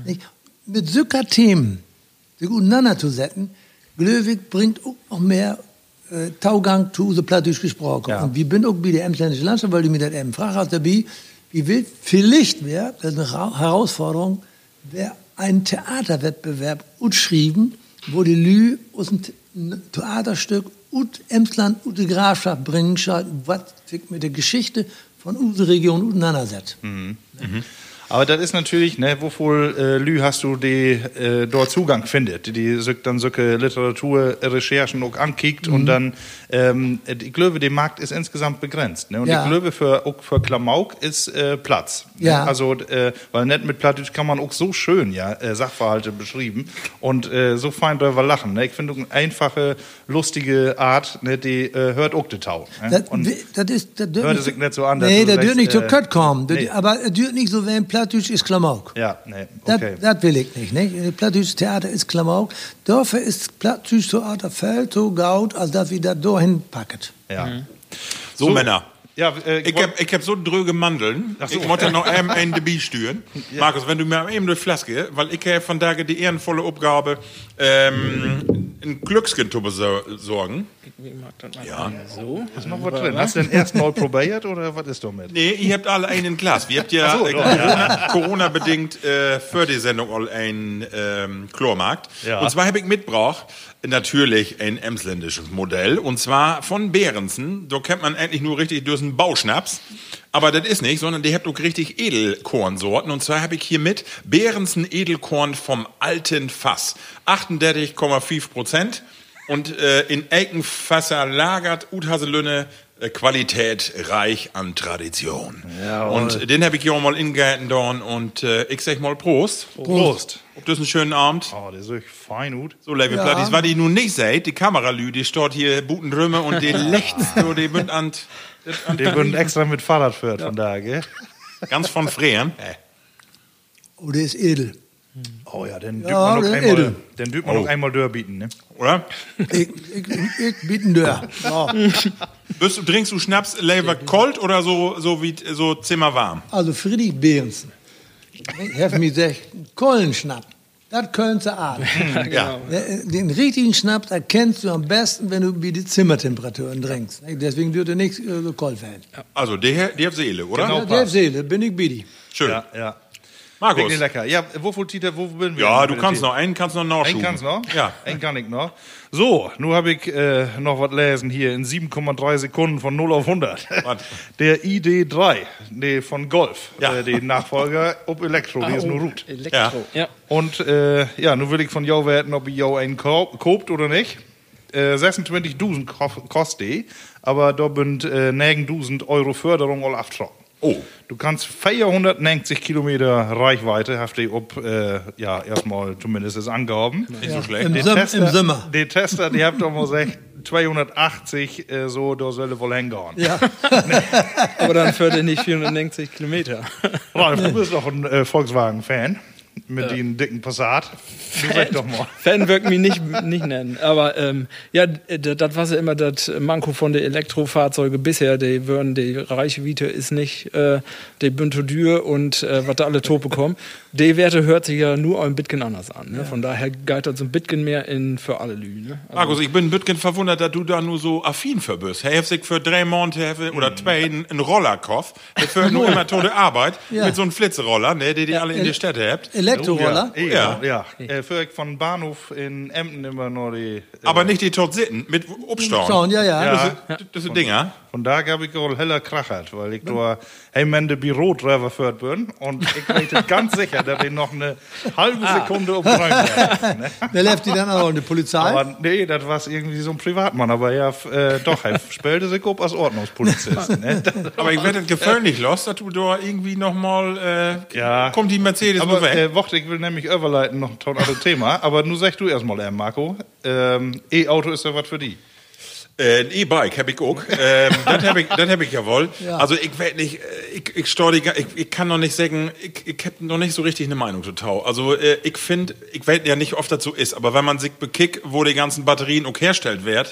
Mit solcher Themen sich untereinander zu setzen, Glöwig bringt auch noch mehr äh, Taugang zu unser Plattdeutsch gesprochen. Ja. Und wir bin auch bei der Emsländischen Landschaft, weil du mir das eben hast, dabei, wie will, vielleicht wäre, das ist eine Ra Herausforderung, wäre ein Theaterwettbewerb utschrieben, wo die Lü aus dem ein Theaterstück ut Emsland, ut die Grafschaft bringen, was sich mit der Geschichte von unserer Region auseinandersetzt. Aber das ist natürlich, ne, wovor äh, Lü hast du die äh, dort Zugang findet, die sich dann solche Literaturrecherchen auch ankickt Mhm. und dann, ähm, ich glaube, der Markt ist insgesamt begrenzt. Ne? Und Ja. ich glaube, für, auch für Klamauk ist äh, Platz. Ja. Ne? Also, äh, weil nicht mit Plattdeutsch kann man auch so schön ja, äh, Sachverhalte beschrieben und äh, so fein darüber lachen. Ne? Ich finde eine einfache, lustige Art, ne, die äh, hört auch die Tau. Ne? Das, Und- wi- das ist, das Hörte sich nicht so an, Nee, das dürft nicht zu Kött kommen. Das- nee. Aber es dürft nicht so, wenn Plattdeutsch ist Klamauk. ja, nee, Das, okay. das will ich nicht. nicht? Plattdeutsches Theater ist Klamauk. Dafür ist Plattdeutsches Theater viel zu gaut, als dass wir das dahin packen. ja. So, Männer. Ja, äh, Ich ich hab so dröge Mandeln. so. Ich wollte noch eben ein Debüt stüren. Markus, wenn du mir eben durch Flaske, weil ich habe von daher die ehrenvolle Aufgabe, ähm, ein Glückskind zu besorgen. Ja. So. ist noch was drin. Hast du den erst mal probiert oder was ist damit? Nee, ihr habt alle einen Glas. Wir habt ja so, äh, Corona-bedingt äh, für die Sendung all ein ähm, Chlormarkt. Ja. Und zwar habe ich mitgebracht, natürlich ein emsländisches Modell. Und zwar von Behrensen. Da kennt man eigentlich nur richtig durch einen Bauschnaps. Aber das ist nicht, sondern die habt auch richtig Edelkornsorten. Und zwar habe ich hier mit Behrensen Edelkorn vom alten Fass. 38,5 Prozent. Und äh, in Eikenfasser lagert Uthaselünne äh, Qualität reich an Tradition. und den habe ich hier auch mal ingehalten dorn und äh, ich sag mal Prost. Prost. Ob das einen schönen Abend. Oh, der ist wirklich fein gut. So, liebe Ja. Plattis, was ich nun nicht seht, die Kameralü, die steht hier Butenrömme und die lechts, so, die bünd an, Die würden extra mit Fahrrad führt von da, gell? ganz von Freen. Oh, der ist edel. Oh ja, den dürft Ja, man noch der einmal, den dürft man Oh. noch einmal durchbieten, ne? Oder? Ich, ich, ich bieten dir. Ja. Bist du, trinkst du Schnaps lieber kalt oder so, so wie so zimmerwarm? Also Friedrich Behrensen. Ich habe mir gesagt, Kohlenschnapp. Das können sie ahnen. Ja. Den richtigen Schnaps erkennst du am besten, wenn du wie die Zimmertemperaturen trinkst. Deswegen dürfte nichts äh, so kalt werden. Also, der, der hat Seele, oder? Genau. Ja, der Seele, bin ich Bidi. Schön. Ja, ja. Markus. Wirklich lecker. Ja, wo, wo, Tita, wo bin wir? Ja, du kannst noch einen, kannst noch nachschuben. Einen kannst noch? Ja. Einen kann ich noch. So, nun habe ich äh, noch was lesen hier in 7,3 Sekunden von 0 auf 100. Was? Der ID3, nee, von Golf, Ja. äh, die Nachfolger, ob Elektro, die ist nur gut. Elektro. Ja. Und äh, ja, nun will ich von jou werten, ob jou einen ko kopt oder nicht. Äh, 26.000 ko- kostet die, aber da sind äh, 9.000 Euro Förderung all abgetroffen. Oh. Du kannst 490 Kilometer Reichweite, du ob, äh, ja, erstmal zumindest ist angegeben. Nicht so schlecht. Im, Die Sim Tester, Im Sommer. Die Tester, die habt doch mal gesagt, 280, äh, so, da soll wohl hingehen. Ja. Aber dann fährt er nicht 490 Kilometer. Ralf, du bist doch ein äh, Volkswagen-Fan mit dem dicken Passat. Du sag doch mal. Fan wirkt mich nicht, nicht nennen. Aber ähm, ja, das war ja immer das Manko von den Elektrofahrzeugen bisher. Die würden, die Reichweite ist nicht äh, die Büntodür und äh, was da alle Tope kommen. Die Werte hört sich ja nur ein bisschen anders an. Ne? Von daher galt das so ein bisschen mehr in, für alle Lü. Ne? Also, Markus, ich bin ein bisschen verwundert, dass du da nur so affin für bist. Er hat sich für drei Monate have- oder zwei einen einen Roller gekauft. Der führt nur immer tote Arbeit Ja. mit so einem Flitzroller, ne, den ihr alle in der Stadt habt. Elektroroller. Ja, Ja. ja. ja. Äh, von Bahnhof in Emden immer nur die. Äh, Aber nicht die tot sitten, mit Obstauen. Schauen, ja, ja. Ja. Das, das sind Dinger. Von da habe ich auch heller krachert, weil ich da heimende Bürodriver führt bin und ich weiß ganz sicher, dass ich noch eine halbe Sekunde auf Grün wäre. Ne? Wer läuft die dann auch in die Polizei? Aber nee, das war irgendwie so ein Privatmann, aber ja, äh, doch, er spielte sich ob als Ordnungspolizist. Ne? Aber ich werde gefährlich los, dass du da irgendwie nochmal, äh, Ja. kommt die Mercedes nur Aber weg. äh, Wocht, ich will nämlich überleiten noch ein anderes Thema, aber nun sag du erstmal, äh, Marco, ähm, E-Auto ist ja was für die. Äh, ein E-Bike habe ich auch. ähm, das habe ich, das hab ich ja wohl. Ja. Also ich weiß nicht, äh, ich, ich, steu die ich, ich kann noch nicht sagen, ich, ich habe noch nicht so richtig eine Meinung zu Tau. Also äh, ich finde, ich weiß ja nicht, oft dazu ist, aber wenn man sich bekickt, wo die ganzen Batterien auch herstellt werden,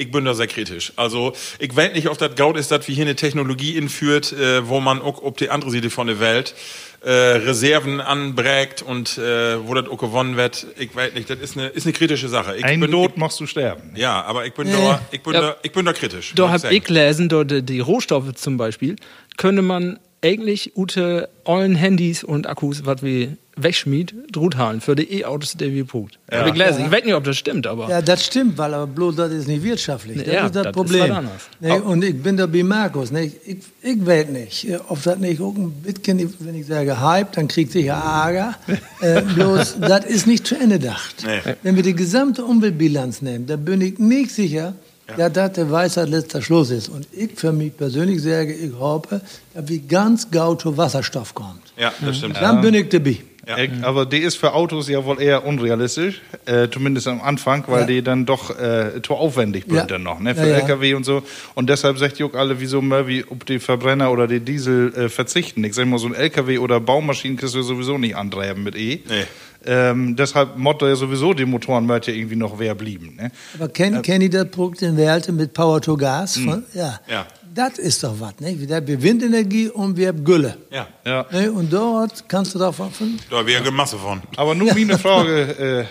ich bin da sehr kritisch. Also ich weiß nicht, ob das Gaut ist, dass wir hier eine Technologie inführt, äh, wo man auch ob die andere Seite von der Welt äh, Reserven anbrägt und äh, wo das auch gewonnen wird. Ich weiß nicht, das ist eine, ist eine kritische Sache. Ich Ein bin, Tod machst du sterben. ja, aber ich bin, Nee. da, ich, bin Ja. da, ich bin da kritisch. Da sagen. ich gelesen, da die, die Rohstoffe zum Beispiel, könnte man eigentlich ute allen Handys und Akkus, was wir wegschmied, druthalen für die E-Autos, die wir braucht. Ja. Ich gelesen. Ich weiß nicht, ob das stimmt, aber. Ja, das stimmt, weil aber bloß das ist nicht wirtschaftlich. Das Ja, ist das, das ist Problem. was anderes. nee, und ich bin da bei Markus. Nee, ich, ich weiß nicht, ob das nicht auch ein bisschen, wenn ich sage Hype, dann kriegt sicher Ärger. äh, bloß, das ist nicht zu Ende gedacht. Nee. Wenn wir die gesamte Umweltbilanz nehmen, dann bin ich nicht sicher, ja. dass der Weisheit letzter Schluss ist. Und ich für mich persönlich sage, ich hoffe, dass wir ganz gaut zu Wasserstoff kommt. Ja, das stimmt. Dann bin ich dabei. Ja. Äh, Aber die ist für Autos ja wohl eher unrealistisch, äh, zumindest am Anfang, weil Ja. die dann doch äh, zu aufwendig sind Ja. dann noch, ne, für Ja, ja. LKW und so. Und deshalb sagt auch alle, wieso mal wie ob die Verbrenner oder die Diesel äh, verzichten. Ich sag mal, so ein LKW oder Baumaschinen kriegst du sowieso nicht antreiben mit E. Nee. Ähm, deshalb Motto ja sowieso, die Motoren möchte ja irgendwie noch wer blieben. Ne? Aber kennt kenn ihr das Produkt in Werte mit Power to Gas? Von, ja. Ja. Das ist doch was, nicht? Wir haben Windenergie und wir haben Gülle. Ja. Ja. Ne? Und dort kannst du davon. Da ich ja Masse von. Aber nur meine Frage,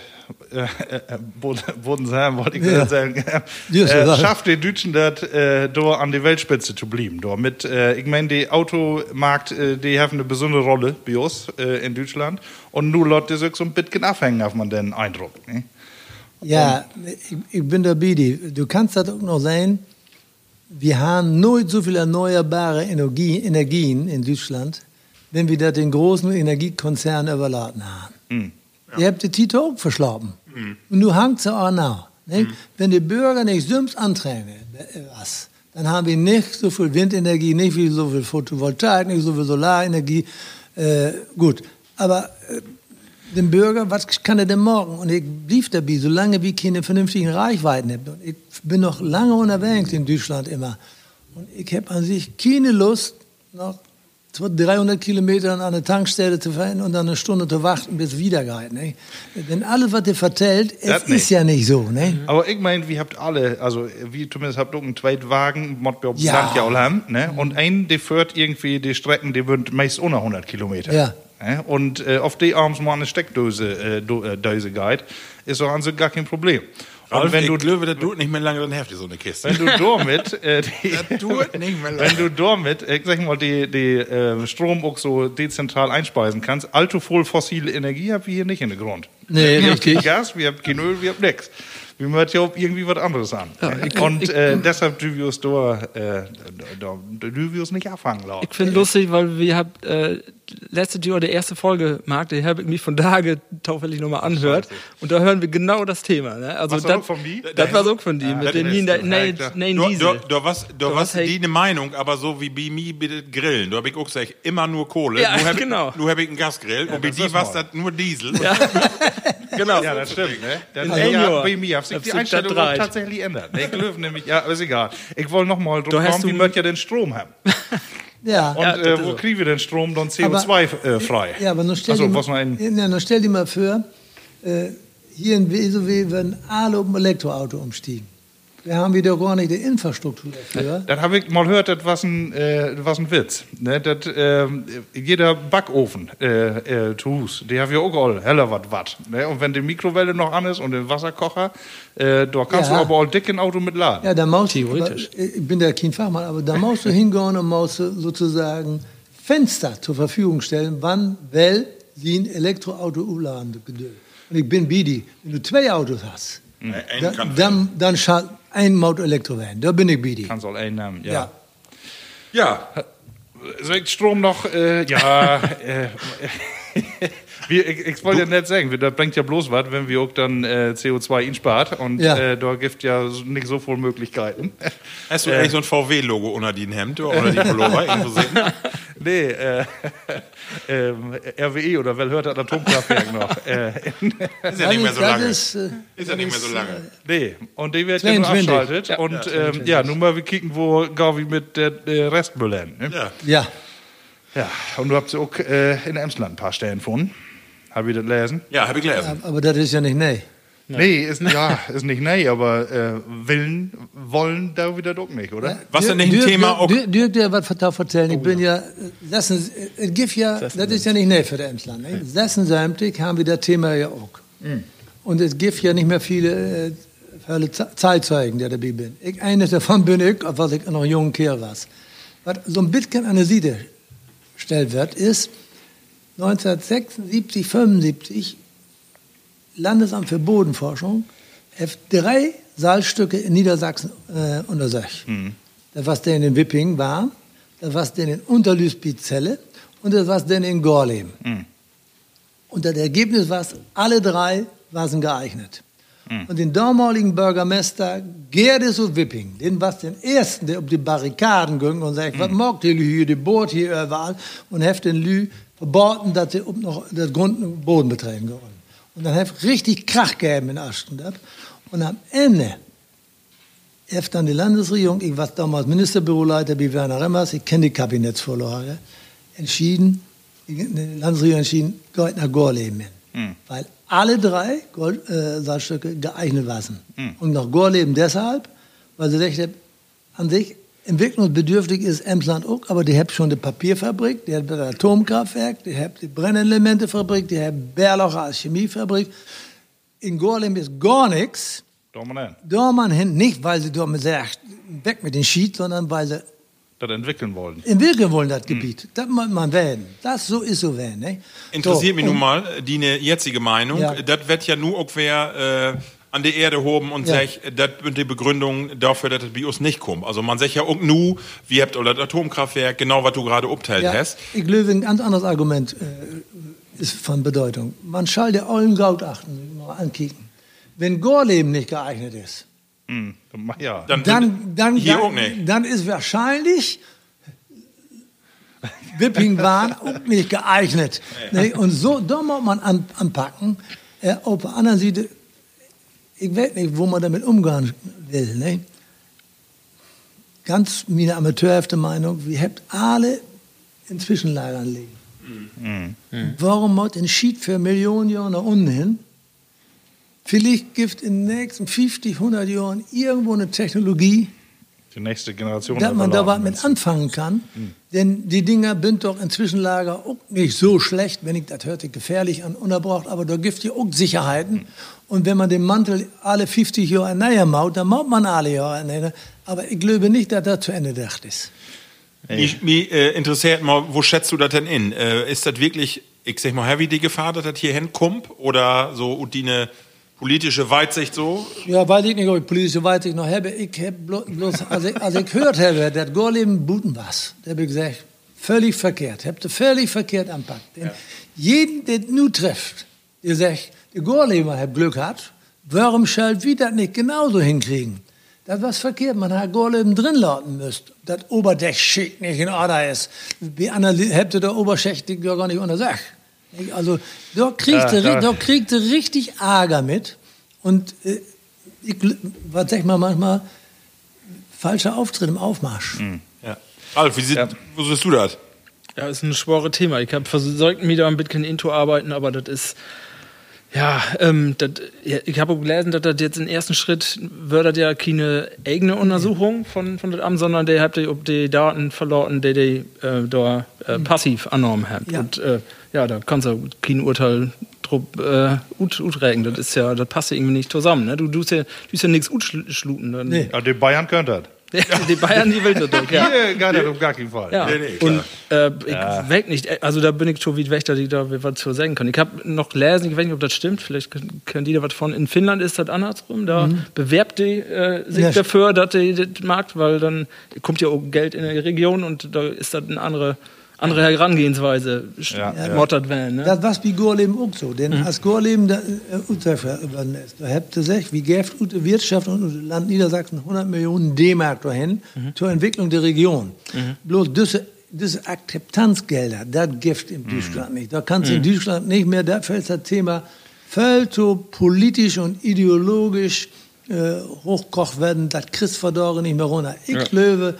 äh, äh, äh, Bodensheim, wollte ich Ja. sagen. Äh, schafft die Deutschen das, äh, da an die Weltspitze zu bleiben? Da mit, äh, ich meine, die Automarkt, äh, die haben eine besondere Rolle bei uns äh, in Deutschland. Und nur Leute, die sich so ein bisschen abhängen, hat man den Eindruck. Ne? Ja, ich, ich bin da bei dir. Du kannst das auch noch sehen, wir haben nooit so viele erneuerbare Energie, Energien in Deutschland, wenn wir das den großen Energiekonzernen überladen haben. Ihr habt die Tito auch verschlafen. Und du hangst ja auch nach. Nicht? Wenn die Bürger nicht Sims antreiben, äh, was, dann haben wir nicht so viel Windenergie, nicht so viel Photovoltaik, nicht so viel Solarenergie. Äh, gut, aber äh, dem Bürger, was kann er denn morgen? Und ich blieb dabei, solange wir keine vernünftigen Reichweiten haben. Und ich bin noch lange unterwegs in Deutschland immer. Und ich habe an sich keine Lust, noch 300 Kilometer an eine Tankstelle zu fahren und dann eine Stunde zu warten, bis es wieder geht. Ne? Denn alles, was ihr vertellt, es Das ist nicht. ja nicht so. Ne? Aber ich meine, wir habt alle, also wie zumindest habt ihr auch einen Zweitwagen, mod wir auf Ja. Land ja auch haben, ne? Und ein, der führt irgendwie die Strecken, die wird meist unter 100 Kilometer. Ja. Und äh, auf die abends mal eine Steckdose äh, äh, Dose geht, ist doch an sich gar kein Problem. Und Ralf, wenn ich du, glaube, das tut nicht mehr lange, dann heftig so eine Kiste. wenn du damit, äh, die, Das tut nicht mehr wenn du damit, ich sag mal, die, die äh, Strom auch so dezentral einspeisen kannst, allzu voll fossile Energie habt ihr hier nicht in der Grund. Nee, wir richtig. haben kein Gas, wir haben kein Öl, wir haben nichts. Wir möchten ja auch irgendwie was anderes an. ich- Und ich- äh, deshalb dürfen wir uns da, äh, da, da wir nicht abfangen lassen. Ich finde lustig, weil wir habt äh, letztes Jahr die erste Folge mag, die habe ich mich von Tage taufällig nochmal anhört und da hören wir genau das Thema. Ne? Also Was war das, von die? das war so von die mit das dem Nein, Ja, Du, du, Diesel. du was, du Du was was, hey- die eine Meinung, aber so wie bei mir bitte Grillen. Du hab ich auch gesagt, immer nur Kohle. Ja, nur hab genau. Ich, nur hab ich einen Gasgrill. und bei dir war das nur Diesel. genau. Ja, das stimmt. Ne? Das, In ja, bei mir hat sich die Einstellung tatsächlich ändert. Ich glaube nämlich, ja, ist egal. Ich wollte noch mal drauf Da hast kommen, wie du- möcht ihr denn Strom haben? Ja. Und Ja, äh, wo so. kriegen wir denn Strom dann CO2-frei? Ja, aber nun stell, Achso, dir, was mal, ja, nun stell dir mal vor, äh, hier in WSOW werden alle auf ein Elektroauto umstiegen. Wir haben wieder gar nicht die Infrastruktur dafür. Das habe ich mal gehört, das war ein, äh, das war ein Witz. Ne? Das, ähm, jeder Backofen äh, äh, zu Hus, die haben ja auch all heller was Watt. Ne? Und wenn die Mikrowelle noch an ist und der Wasserkocher, äh, da kannst Ja. du aber all dick ein Auto mit laden. Ja, da musst Theoretisch. aber, Ich bin da kein Fachmann, aber da musst du hingehen und musst du sozusagen Fenster zur Verfügung stellen, wann, weil sie ein Elektroauto umladen. Und ich bin Bidi. Wenn du zwei Autos hast, Ein da, kann- dann, dann schalt ein Auto Elektro werden. Da bin ich Bidi. Kannst all einen nehmen, ja. Ja. Ja, Soll ich Strom noch, äh, ja, äh, wir, ich, ich wollte ja nicht sagen, das bringt ja bloß was, wenn wir auch dann äh, CO2 inspart und Ja. äh, da gibt ja nicht so viele Möglichkeiten. hast du eigentlich so ein VW-Logo unter den Hemd oder die Pullover irgendwo sehen? Nee, äh, ähm, RWE oder wer hört das Atomkraftwerk noch? Äh, Ist ja nicht mehr so lange. Ist, äh, Ist ja nicht mehr so lange. nee, und die wird ja nur 22. abschaltet. und ähm, ja, nun mal wir kicken, wo Gavi mit der äh, Restmüll hin. Ne? Ja. ja. Ja, und du habt auch äh, in Emsland ein paar Stellen gefunden. Hab ich das lesen? Ja, hab ich gelesen. Aber das ist ja nicht nee. Nee, ist, ja, ist nicht nee, aber äh, willen, wollen da wieder doch nicht, oder? Was denn nicht ein Thema auch- Dirk, Dirk, dir was da erzählen. Ich bin ja, lassen äh, es gibt ja, das ist ja nicht nee für der Emsland. Ne? Sessensämtig haben wir das Thema ja auch. Und es gibt ja nicht mehr viele äh, Ze- Zeitzeugen, die dabei bin. Ich, eines davon bin ich, obwohl ich noch ein junger Kerl war. Was so ein bisschen an der Seite gestellt wird, ist 1976, 75 Landesamt für Bodenforschung hat drei Salzstücke in Niedersachsen äh, untersucht. Das was der in Wipping war, das was der in Unterlüßbizelle und das was der in Gorleben. Und das Ergebnis war, alle drei waren geeignet. Und den damaligen Bürgermeister Gerdes und Wipping, den was den ersten, der auf die Barrikaden ging und sagt, was mag die Lü hier, die bohrt hier überall und hat den Lü verboten, dass sie ob noch das Grund und Boden betreiben können. Und dann hat richtig Krach gegeben in Aschenstadt. Und am Ende hat dann die Landesregierung, ich war damals Ministerbüroleiter bei Werner Remmers, ich kenne die Kabinettsvorlage, entschieden, die Landesregierung entschieden, geht nach Gorleben hin. Weil alle drei Gold, äh, Salzstücke geeignet waren. Und nach Gorleben deshalb, weil sie dachten, an sich entwicklungsbedürftig ist Emsland auch, aber die habt schon die Papierfabrik, die habt das Atomkraftwerk, die habt die Brennelementefabrik, die habt Bärlocher als Chemiefabrik. In Gorlem ist gar nichts. Mal hin. Da man hin, nicht weil sie dort sagt, weg mit den Schied, sondern weil sie Das entwickeln wollen. entwickeln wollen, das Gebiet. Das muss man werden. Das so ist so werden. Ne? Interessiert so, mich nun mal, äh, die ne jetzige Meinung. Ja. Das wird ja nur auch wer äh, an die Erde hoben und Ja. sagt, das sind die Begründung dafür, dass das bei uns nicht kommt. Also man sagt ja auch nu, wie habt ihr das Atomkraftwerk, genau was du gerade obteilt Ja, hast. ich glaube, ein ganz anderes Argument äh, ist von Bedeutung. Man soll der ollen Gaut achten, mal ankicken. Wenn Gorleben nicht geeignet ist, Hm. Ja. Dann, dann, dann, hier dann, auch nicht. dann ist wahrscheinlich Wippingwan auch nicht geeignet. Ne? Und so, da muss man an, anpacken. Äh, auf der anderen Seite, ich weiß nicht, wo man damit umgehen will. Ne? Ganz meine amateurhafte Meinung, wir habt alle in Zwischenlagern liegen. Warum muss ein Schied für Millionen Jahre nach unten hin? Vielleicht gibt in den nächsten 50, 100 Jahren irgendwo eine Technologie, Die nächste Generation. dass man da was mit anfangen kann. Denn die Dinger sind doch in Zwischenlager auch nicht so schlecht, wenn ich das hörte, gefährlich an, unerbraucht, aber da gibt ja auch Sicherheiten. Und wenn man den Mantel alle 50 Jahre näher maut, dann maut man alle Jahre näher. Aber ich glaube nicht, dass das zu Ende gedacht ist. Mich, mich äh, interessiert mal, wo schätzt du das denn in? Äh, ist das wirklich, ich sag mal, heavy die Gefahr, dass das hier hinkommt? Oder so und die eine politische Weitsicht so? Ja, weiß ich nicht, ob ich politische Weitsicht noch habe. Ich habe blo- bloß, als ich, als ich gehört habe, dass Gorleben Buten was, da habe ich gesagt, völlig verkehrt. Habt ihr völlig verkehrt anpackt. Denn jeden, der nu trifft, der sagt, der Gorleber hat Glück hat, warum soll wir das nicht genauso hinkriegen? Das was verkehrt, man hat Gorleben drin lauten müsst. Das Oberdeckschicht nicht in Ordnung ist. Wie habt ihr der Oberschicht ja gar nicht unter Sach. Nicht? Also, da kriegt, Ja, ja. richtig Ärger mit. Und äh, ich, was sag ich mal manchmal, falscher Auftritt im Aufmarsch. Ja. Ralf, wie, sieht, wo siehst du das? Ja, ist ein schwere Thema. Ich habe versucht, mich da ein bisschen into arbeiten, aber das ist, ja, ähm, das, ja, ich habe auch gelesen, dass das jetzt im ersten Schritt wird das ja keine eigene Untersuchung von, von das Amt, sondern der hat die, ob die Daten verloren, die die äh, da äh, passiv angenommen haben. Ja. Und äh, ja, da kannst du kein Urteil drauf äh, ut, utregen. Das ist ja, das passt ja irgendwie nicht zusammen. Ne? Du tust ja, du tust ja nichts utschluten. Dann, Nee. Ja, die Bayern können das. die Bayern, die will das doch, ja. Hier geht das auf gar keinen Fall. Ja, Nee, nee, und äh, ich weg nicht, also da bin ich schon wie weg, dass ich da was zu sagen kann. Ich habe noch gelesen, ich weiß nicht, ob das stimmt, vielleicht können können die da was von. In Finnland ist das andersrum, da bewerbt die äh, sich Mhm. Ja, dafür, dass die das mag, weil dann kommt ja auch Geld in die Region und da ist das eine andere, andere Herangehensweise, Ja, ja, ja. mottert werden. Ne? Das was bei Gorleben auch so. Denn als Gorleben da äh, Utrecht ist, da habt ihr gesagt, wie gäft die Wirtschaft und Land Niedersachsen 100 Millionen D-Mark dahin zur Entwicklung der Region. Bloß diese, diese Akzeptanzgelder, das gibt in Deutschland nicht. Da kannst du in Deutschland nicht mehr, da fällt das Thema völlig so politisch und ideologisch äh, hochkocht werden, das verdorren nicht mehr runter. Ich glaube,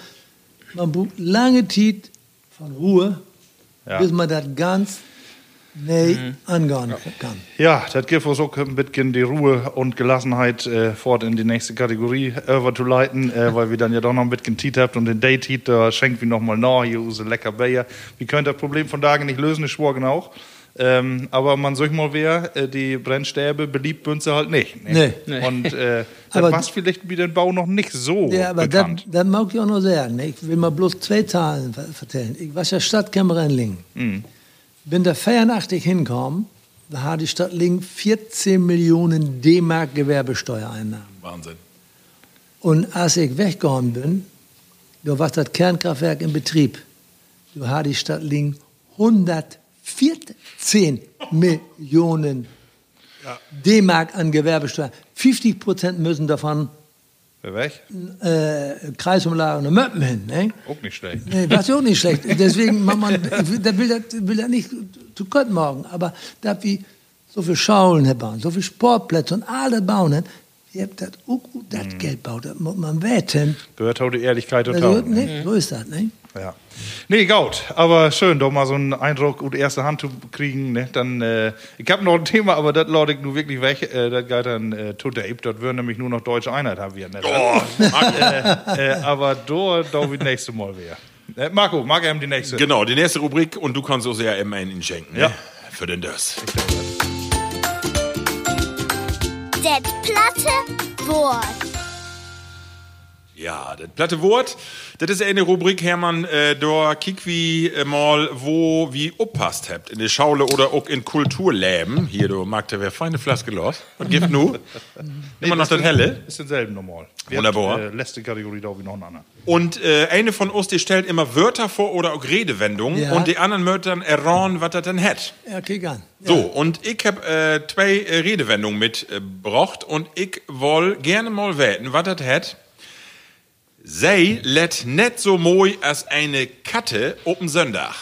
man braucht lange Zeit von Ruhe, Ja. bis man das ganz nee angehen kann. Ja, das gibt uns auch ein bisschen die Ruhe und Gelassenheit äh, fort in die nächste Kategorie überzuleiten, äh, weil wir dann ja doch noch ein bisschen Tiet habt und den Date da schenkt wir noch mal nach, hier use lecker Bayer. Wir können das Problem von Tagen nicht lösen, ist schwor genau. Ähm, aber man sagt mal wer, äh, die Brennstäbe beliebt bünze halt nicht. Ne? Nee. Nee. Und äh, das Aber- war vielleicht wie den Bau noch nicht so Ja, aber das, bekannt. das mag ich auch noch sagen. Ne? Ich will mal bloß zwei Zahlen ver- erzählen. Ich war ja Stadtkämmerer in Lingen. Mhm. Bin da 84 hingekommen, da hat die Stadt Lingen 14 Millionen D-Mark Gewerbesteuereinnahmen. Wahnsinn. Und als ich weggekommen bin, da war das Kernkraftwerk in Betrieb. Da hat die Stadt Lingen 114 Millionen D-Mark an Gewerbesteuer. 50 Prozent müssen davon weg? äh, Kreisumlagen und Möppen hin. Ne? Auch nicht schlecht. Nee, was ja auch nicht schlecht. Deswegen, man, man, da will das will das nicht zu Gott morgen, aber da wir so viel Schaulen bauen, so viel Sportplätze und alles bauen, Ihr habt das auch gut, das Geld baut, das muss man wetten. Gehört heute Ehrlichkeit und Also, ne? So ist das, ne? Ja. Nee, gut. Aber schön, doch mal so einen Eindruck und erste Hand zu kriegen. Ne? Dann, äh, ich habe noch ein Thema, aber das lade ich nur wirklich weg. Äh, das geht dann äh, to Dave. Dort würden nämlich nur noch deutsche Einheit haben wir. Ne? Oh, äh, aber da, da wie nächste Mal wieder. Äh, Marco, mag er die nächste? genau, die nächste Rubrik und du kannst uns ja immer einen schenken. Ne? Ja. Für den das. Det platte Wort. Ja, das platte Wort, das ist eine Rubrik, Hermann, äh, da kick wie äh, mal, wo wie oppasst habt, in der Schaule oder auch in Kulturläben. Hier, du magst ja wer feine Flaske los. Was gibt nu? Immer noch das helle. Ist denselben normal. Wir Wunderbar. Haben, äh, letzte Kategorie da wie noch ein anderer. Und äh, eine von uns, die stellt immer Wörter vor oder auch Redewendungen Ja. und die anderen Wörtern erraten, was das denn hat. Ja, kick an. So, und ich hab äh, zwei äh, Redewendungen mitgebracht und ich woll gerne mal weten, was das hat. Sei let net so moi als eine Katte op'n Sonntag.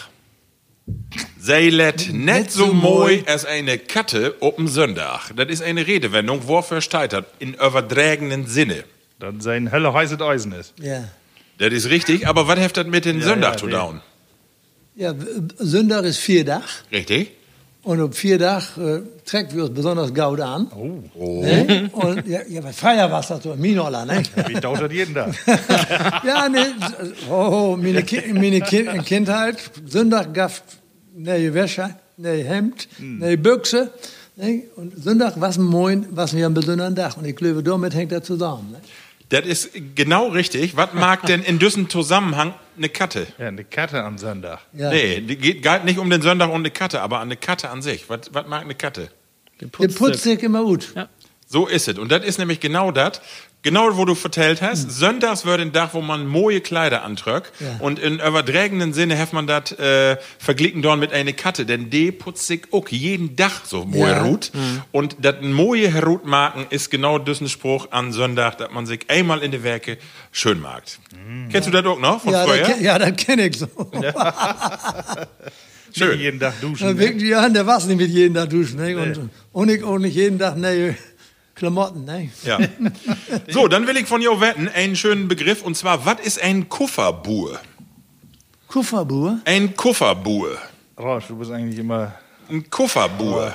Sei let net so moi moi. als eine Katte op'n Sonntag. Das ist eine Redewendung, wofür steht das? In übertragenen Sinne. Dann sein helle heißes Eisen ist. Ja. Das ist richtig, aber was hat das mit den Sonntag ja, zu tun? Ja, Sonntag ist vier Dach. Richtig? Und auf vier Dach äh, trägt wir uns besonders gaut an. Oh. Ne? Und ja, ja, bei Feier war das so, Minola, ne? Wie dauert das jeden Tag? ja, ne, oh, meine, Ki meine Ki Kindheit, Sonntag gab ne Wäsche, ne Hemd, ne Büchse. Ne? Und Sonntag was moin, was wir am besonderen Tag. Und ich glaube, damit hängt das zusammen. Ne? Das ist genau richtig. Was mag denn in diesem Zusammenhang eine Katte? Ja, eine Katte am Sonntag. Ja. Nee, die geht, geht nicht um den Sonntag und eine Katte, aber an eine Katte an sich. Was, was mag eine Katte? Den sich immer gut. Ja. So ist es. Und das ist nämlich genau das. Genau, wo du vertellt hast. Sonntags wird ein Tag, wo man moje Kleider antröck. Ja. Und in überdrägenden Sinne hat man das äh, verglichen dort mit einer Katte. Denn die putzt sich auch jeden Tag so moje Ja. Rut. Und das moje Herut machen ist genau diesen Spruch an Sonntag, dass man sich einmal in die Werke schön mag. Kennst du das auch noch von Ja, früher? das, ja, das kenne ich so. Schön. Nicht jeden Tag duschen. Ja, ne? ja, der was nicht mit jedem Tag duschen. Ne? Und, und ich auch nicht jeden Tag neue Klamotten. Ne? Ja. So, dann will ich von dir wetten, einen schönen Begriff. Und zwar, was ist ein Kufferbuhr? Kufferbuhr. Ein Kufferbuhr. Ralf, du bist eigentlich immer. Ein Kufferbuhr.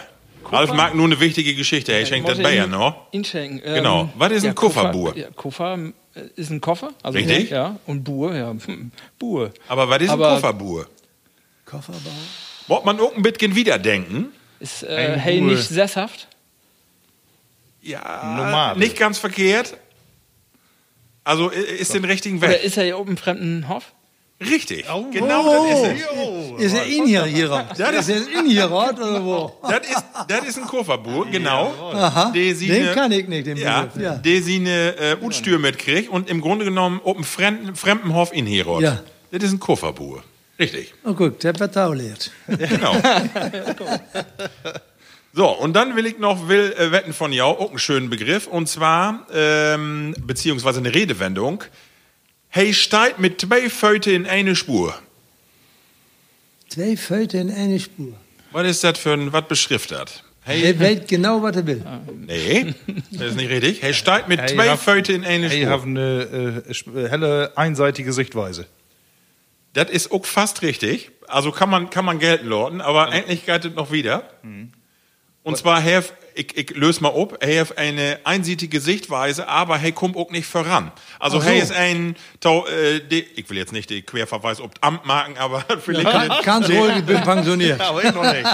Ralf mag nur eine wichtige Geschichte. Hey, schenkt das Bayer noch. Ihn schenken. Genau. Was ist ein Kofferbuhr? Koffer, ja, Koffer äh, ist ein Koffer. Also, Richtig. Ja, und Buhr, ja. Buhr. Aber was ist ein Aber- Kufferbuhr? Kofferbau. Wollt man auch ein bisschen wiederdenken? Ist äh, Ein hey nicht sesshaft? Ja, Normal. nicht ganz verkehrt. Also ist den richtigen Oder Weg. ist er hier oben im fremden Hof? Richtig. Genau das ist es. Ist er in hier, hier? Das ist er in hier, Rot, oder wo? Das ist, das ist ein Kofferbuhr, genau. Aha, den ne- kann ich nicht, den Ja, Begriff. Ja. der sie eine äh, Utstür mitkriegt und im Grunde genommen dem fremden, fremden Hof in Herod. Ja. Das ist ein Kofferbuhr. Richtig. Oh, guck, der wird tauliert. Genau. So, und dann will ich noch will, äh, wetten von jou, auch einen schönen Begriff, und zwar, ähm, beziehungsweise eine Redewendung. Hey, steigt mit zwei Föte in eine Spur. Zwei Föte in eine Spur. Was ist das für ein, was beschrift das? Hey, Er weiß genau, was er will. nee, das ist nicht richtig. Hey, steigt mit Hey, zwei hab- Föte in eine Ich Spur. habe eine äh, sp- helle, einseitige Sichtweise. Das ist auch fast richtig. Also kann man, kann man gelten lauten, aber eigentlich geht es noch wieder. Und zwar, hey, ich, ich löse mal ab, hey, hat eine einseitige Sichtweise, aber hey, kommt auch nicht voran. Also, so. hey ist ein, Tau- äh, die, ich will jetzt nicht den Querverweis ob Amt machen, aber vielleicht. Kann, kannst ruhig, ich bin pensioniert. Aber ich noch nicht.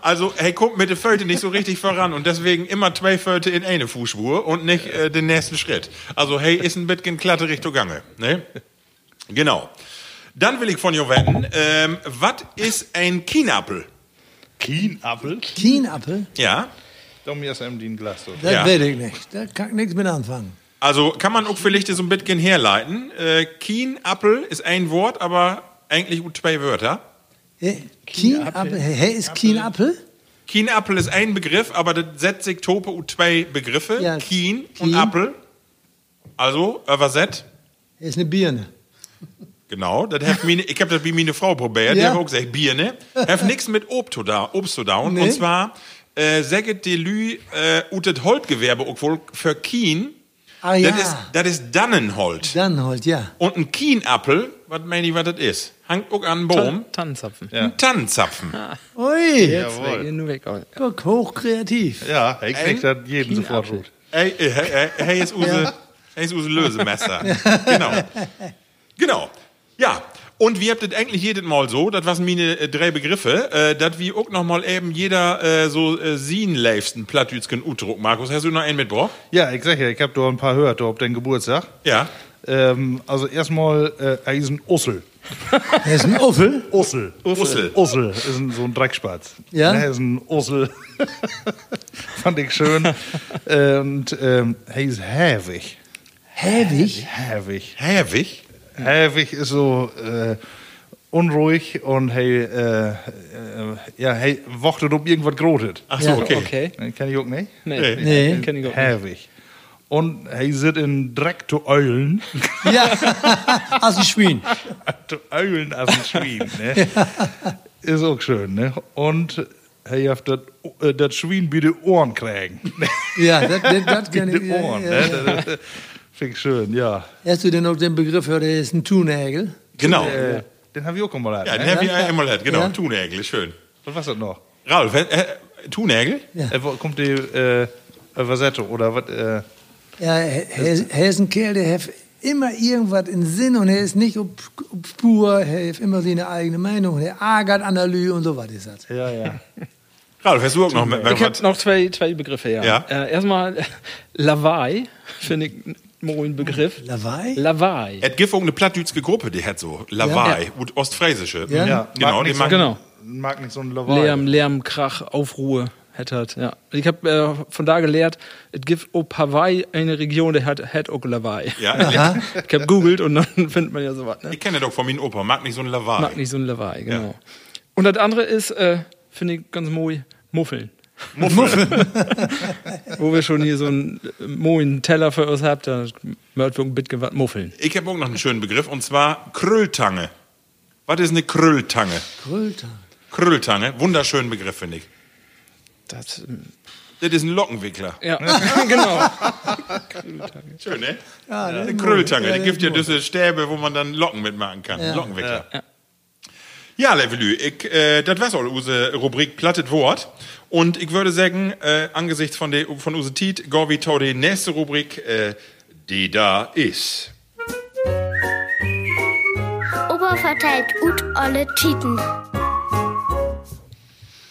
Also, hey, kommt mit der Föte nicht so richtig voran und deswegen immer zwei Föte in eine Fußspur und nicht äh, den nächsten Schritt. Also, hey, ist ein bisschen glatte Richtung Gange. Ne? Genau. Dann will ich von dir wetten, ähm, was ist ein Kienapfel? Kienapfel? Kienapfel? Ja. Da mir ist ihm die ein Glas. Das Ja. weiß ich nicht. Da kann ich nichts mit anfangen. Also kann man auch vielleicht so ein bisschen herleiten. Äh, Kienapfel ist ein Wort, aber eigentlich zwei Wörter. Kienapfel? Hä, ist Kienapfel? Kienapfel ist ein Begriff, aber das setzt sich Tope und zwei Begriffe. Ja, Kien und Kien. Apfel. Also, übersetzt. Er ist eine Birne. Genau, das hab meine, ich habe das wie meine Frau probiert, die Ja. hat auch gesagt, Bier, ne? Hat nichts mit Obst zu da, Obst zu down. Nee. Und zwar äh, säget die Lü äh, ut das Holtgewerbe auch wohl für Kien. Ah ja, Das ist, das ist Dannenholt. dann halt, ja. Und ein Kienappel, was meine ich, was das ist? Hangt auch an einen Baum. Tannenzapfen. Ein Tannenzapfen. Ui, Jetzt weg, nur weg. Oh, guck, hochkreativ. Ja, ich krieg das jeden sofort gut. Ey, ey, ey, ey, hey, ist use, hey, ist use Lösemesser. genau. Genau. Ja. Und wir habt das eigentlich jedes Mal so, das waren meine äh, drei Begriffe, äh, dass wir auch noch mal eben jeder äh, so äh, sien leifsten Plattdütschen Utdruck. Markus, hast du noch einen mitgebracht? Ja, ich sag ja, ich hab da ein paar gehört, da auf deinen Geburtstag. Ja. Ähm, also erstmal, äh, er ist ein Ussel. Er ist ein Uffel. Ussel. Ussel. Ussel ist ein, so ein Dreckspatz. Ja? Er ist ein Ussel. Fand ich schön. Und ähm, er ist hävig. Häwig. Hävig. Häwig? Hävig ist so äh, unruhig und hey, äh, äh, ja, hey, wartet, ob irgendwas grotet. Ach so, Ja, okay. okay. Kenn ich auch nicht. Nee. Nee. Kenn ich auch nicht. Hävig. Und er sitzt in Dreck zu Eulen. Ja, als ein Schwein. zu Eulen als ein Schwein. Ne? Ist auch schön. Ne? Und er hat das, äh, bei den Ohren kriegen. Ja, das, kann ich. Ja, Ohren. ja, Ne? ja. Das Finde ich schön, ja. Hast du denn auch den Begriff gehört, er ist ein Tunägel? Genau. Äh, den haben wir auch mal Ja, ja, den haben wir ja. einmal. Genau, Ja. Tunägel, schön. Was war das noch? Ralf, äh, Tunägel? Ja. Äh, wo kommt die äh, Vasette oder was? Äh, Ja, er, ist ein Kerl, der hat immer irgendwas in Sinn und er ist nicht auf, auf Spur, er hat immer seine eigene Meinung, er ärgert an der Lü und so was ist das. ja, ja. Ralf, hast du auch noch mit, Ich habe noch zwei, zwei Begriffe, ja. Ja. Äh, erstmal Lavai, finde ich ein Begriff. Lawei? Lavai. Es gibt auch eine plattdütske Gruppe, die hat so Lawaai, Ja. und Ostfriesische. Ja. ja. Genau, mag so, Genau. Mag nicht so ein Lawaai. Lärm, Lärm, Krach, Aufruhe hättert, ja. Ich habe äh, von da gelehrt, es gibt auf Hawaii eine Region, die hat, hat auch Lavai. Ja, Ich habe googelt und dann findet man ja sowas, ne? ich kenne doch von meinem Opa, mag nicht so ein Lawaai. Mag nicht so ein Lavai, genau. Und das andere ist, äh, finde ich ganz moi, Muffeln. Muffel. Wo wir schon hier so einen äh, moin Teller für uns habt, da möchten wir ein bisschen was muffeln. Ich habe auch noch einen schönen Begriff, und zwar Krülltange. Was ist eine Krülltange? Kröter. Krülltange, wunderschönen Begriff, finde ich. Das, ähm, Das ist ein Lockenwickler. ja, genau. Schön, ne? Ja, Eine das- Krülltange, ja, die gibt ja diese Stäbe, wo man dann Locken mitmachen kann. Ja. Lockenwickler. Ja, Levelü, ich, äh, das war's all unsere Rubrik Plattet Wort. Und ich würde sagen, äh, angesichts von der von wie tau die nächste Rubrik, äh, die da ist. Opa verteilt ut olle Titen.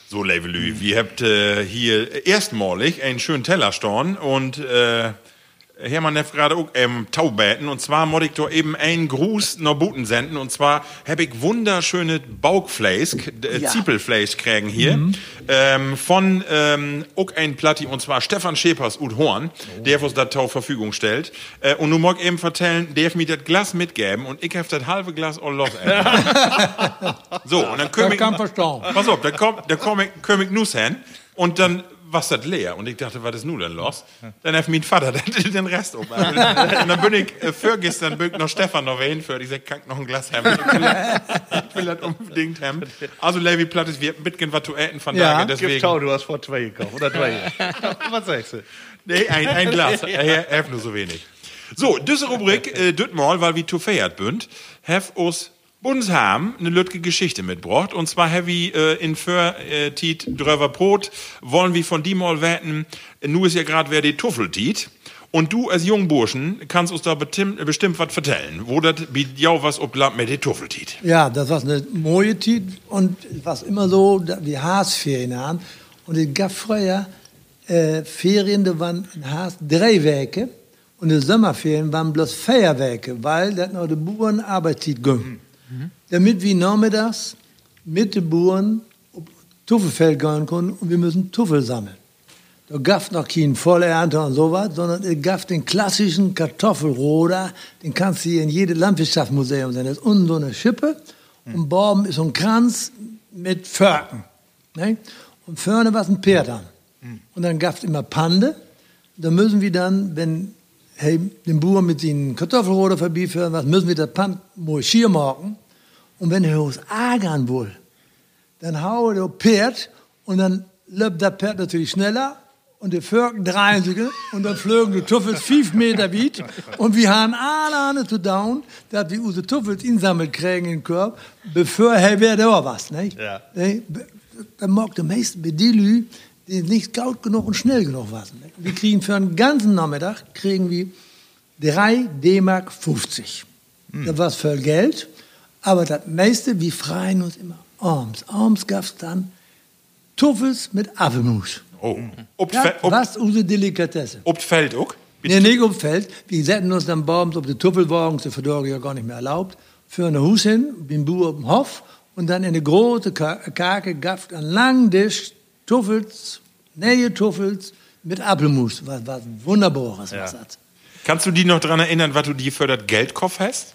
So, Levelü, wir habt äh, hier erstmalig einen schönen Teller stehen und äh, Hermann hat gerade auch ähm, Taubäten und zwar muss ich eben einen Gruß nach Buten senden und zwar habe ich wunderschöne Baugfleisch, äh, Ja. Ziepelfleisch kriegen hier ähm, von ähm, auch ein Platti und zwar Stefan Schepers ut Horn, der uns das Tau Verfügung stellt äh, und nun mag ich eben vertellen, der hat mir das Glas mitgeben und ich habe das halbe Glas all los. so, und dann können Das kann verstauen. Pass auf, da kommt, da komm ich, komm ich nus hin und dann war das leer. Und ich dachte, was ist nun denn los? Dann hat mein Vater den, Rest um. Und dann bin ich, äh, vorgestern bin ich noch Stefan noch wen für. Ich sag, kann noch ein Glas haben? Ich will, das- ich will das unbedingt haben. Also, Levi Plattes, wir haben mitgehen was zu essen von Ja. daher, deswegen. Tau, du hast vor zwei gekauft. Oder drei. was sagst du? Nee, ein, ein Glas. Er er hat nur so wenig. So, diese Rubrik, äh, düt mal, weil wir zu feiert bünd, have us Bundesham eine lütge Geschichte mitgebracht. Und zwar wir äh, in für äh, Tiet dröver Brot, wollen wir von die mal wetten, nu ist ja gerade wer die Tuffeltiet. Und du als Jungburschen kannst uns da bestimmt, bestimmt was vertellen, wo das bei jou was obland mit die Tuffeltiet. Ja, das war eine mooie Zeit und es war immer so, die Haasferien haben. Und es gab früher äh, Ferien, da waren in Haas drei Werke und die Sommerferien waren bloß vier Werke, weil das noch die Bauern Arbeitszeit ging. Damit wir nachmittags mit den Bauern auf Tuffelfeld gehen können und wir müssen Tuffel sammeln. Da gab es noch keinen Vollernte und sowas, sondern es gab den klassischen Kartoffelroder, den kannst du hier in jedem Landwirtschaftsmuseum sehen. Das ist unten so eine Schippe und Borben ist so ein Kranz mit Förken. Ne? Und vorne war ein Pferd an. Und dann gab es immer Pande. Da müssen wir dann, wenn hey, den Bauern mit den Kartoffelroder vorbeiführen, was müssen wir das Pand mal schier machen. Und wenn er aus ärgern will, dann haue der Pferd und dann läuft das Pferd natürlich schneller und die Völker drehen sich und dann flögen die Tuffels fünf Meter weit und wir haben alle zu down, dass wir unsere Tuffels insammelt kriegen in den Korb, bevor er wäre da was, nicht? Ja. Dann mag der meiste bei die Lü, die nicht gaut genug und schnell genug waren. Ne? Wir kriegen für einen ganzen Nachmittag, kriegen wir 3 D-Mark 50. Das war voll Geld, aber das meiste, wir freien uns immer abends. Abends gab es dann Tuffels mit Apfelmus. Oh. Ob, Ja, Fe- ob, was unsere Delikatesse. ob Feld auch? Nee, nicht um Feld. Wir setzen uns dann abends auf die Tuffelwagen, die Verdorge ja gar nicht mehr erlaubt, für eine Hus hin, beim Bauer auf dem Hof und dann in eine große Ka- Kake gab einen langen Tisch Tuffels, neue Tuffels mit Apfelmus. Was, was wunderbares was das. Kannst du dich noch daran erinnern, was du dir für das Geldkopf hast?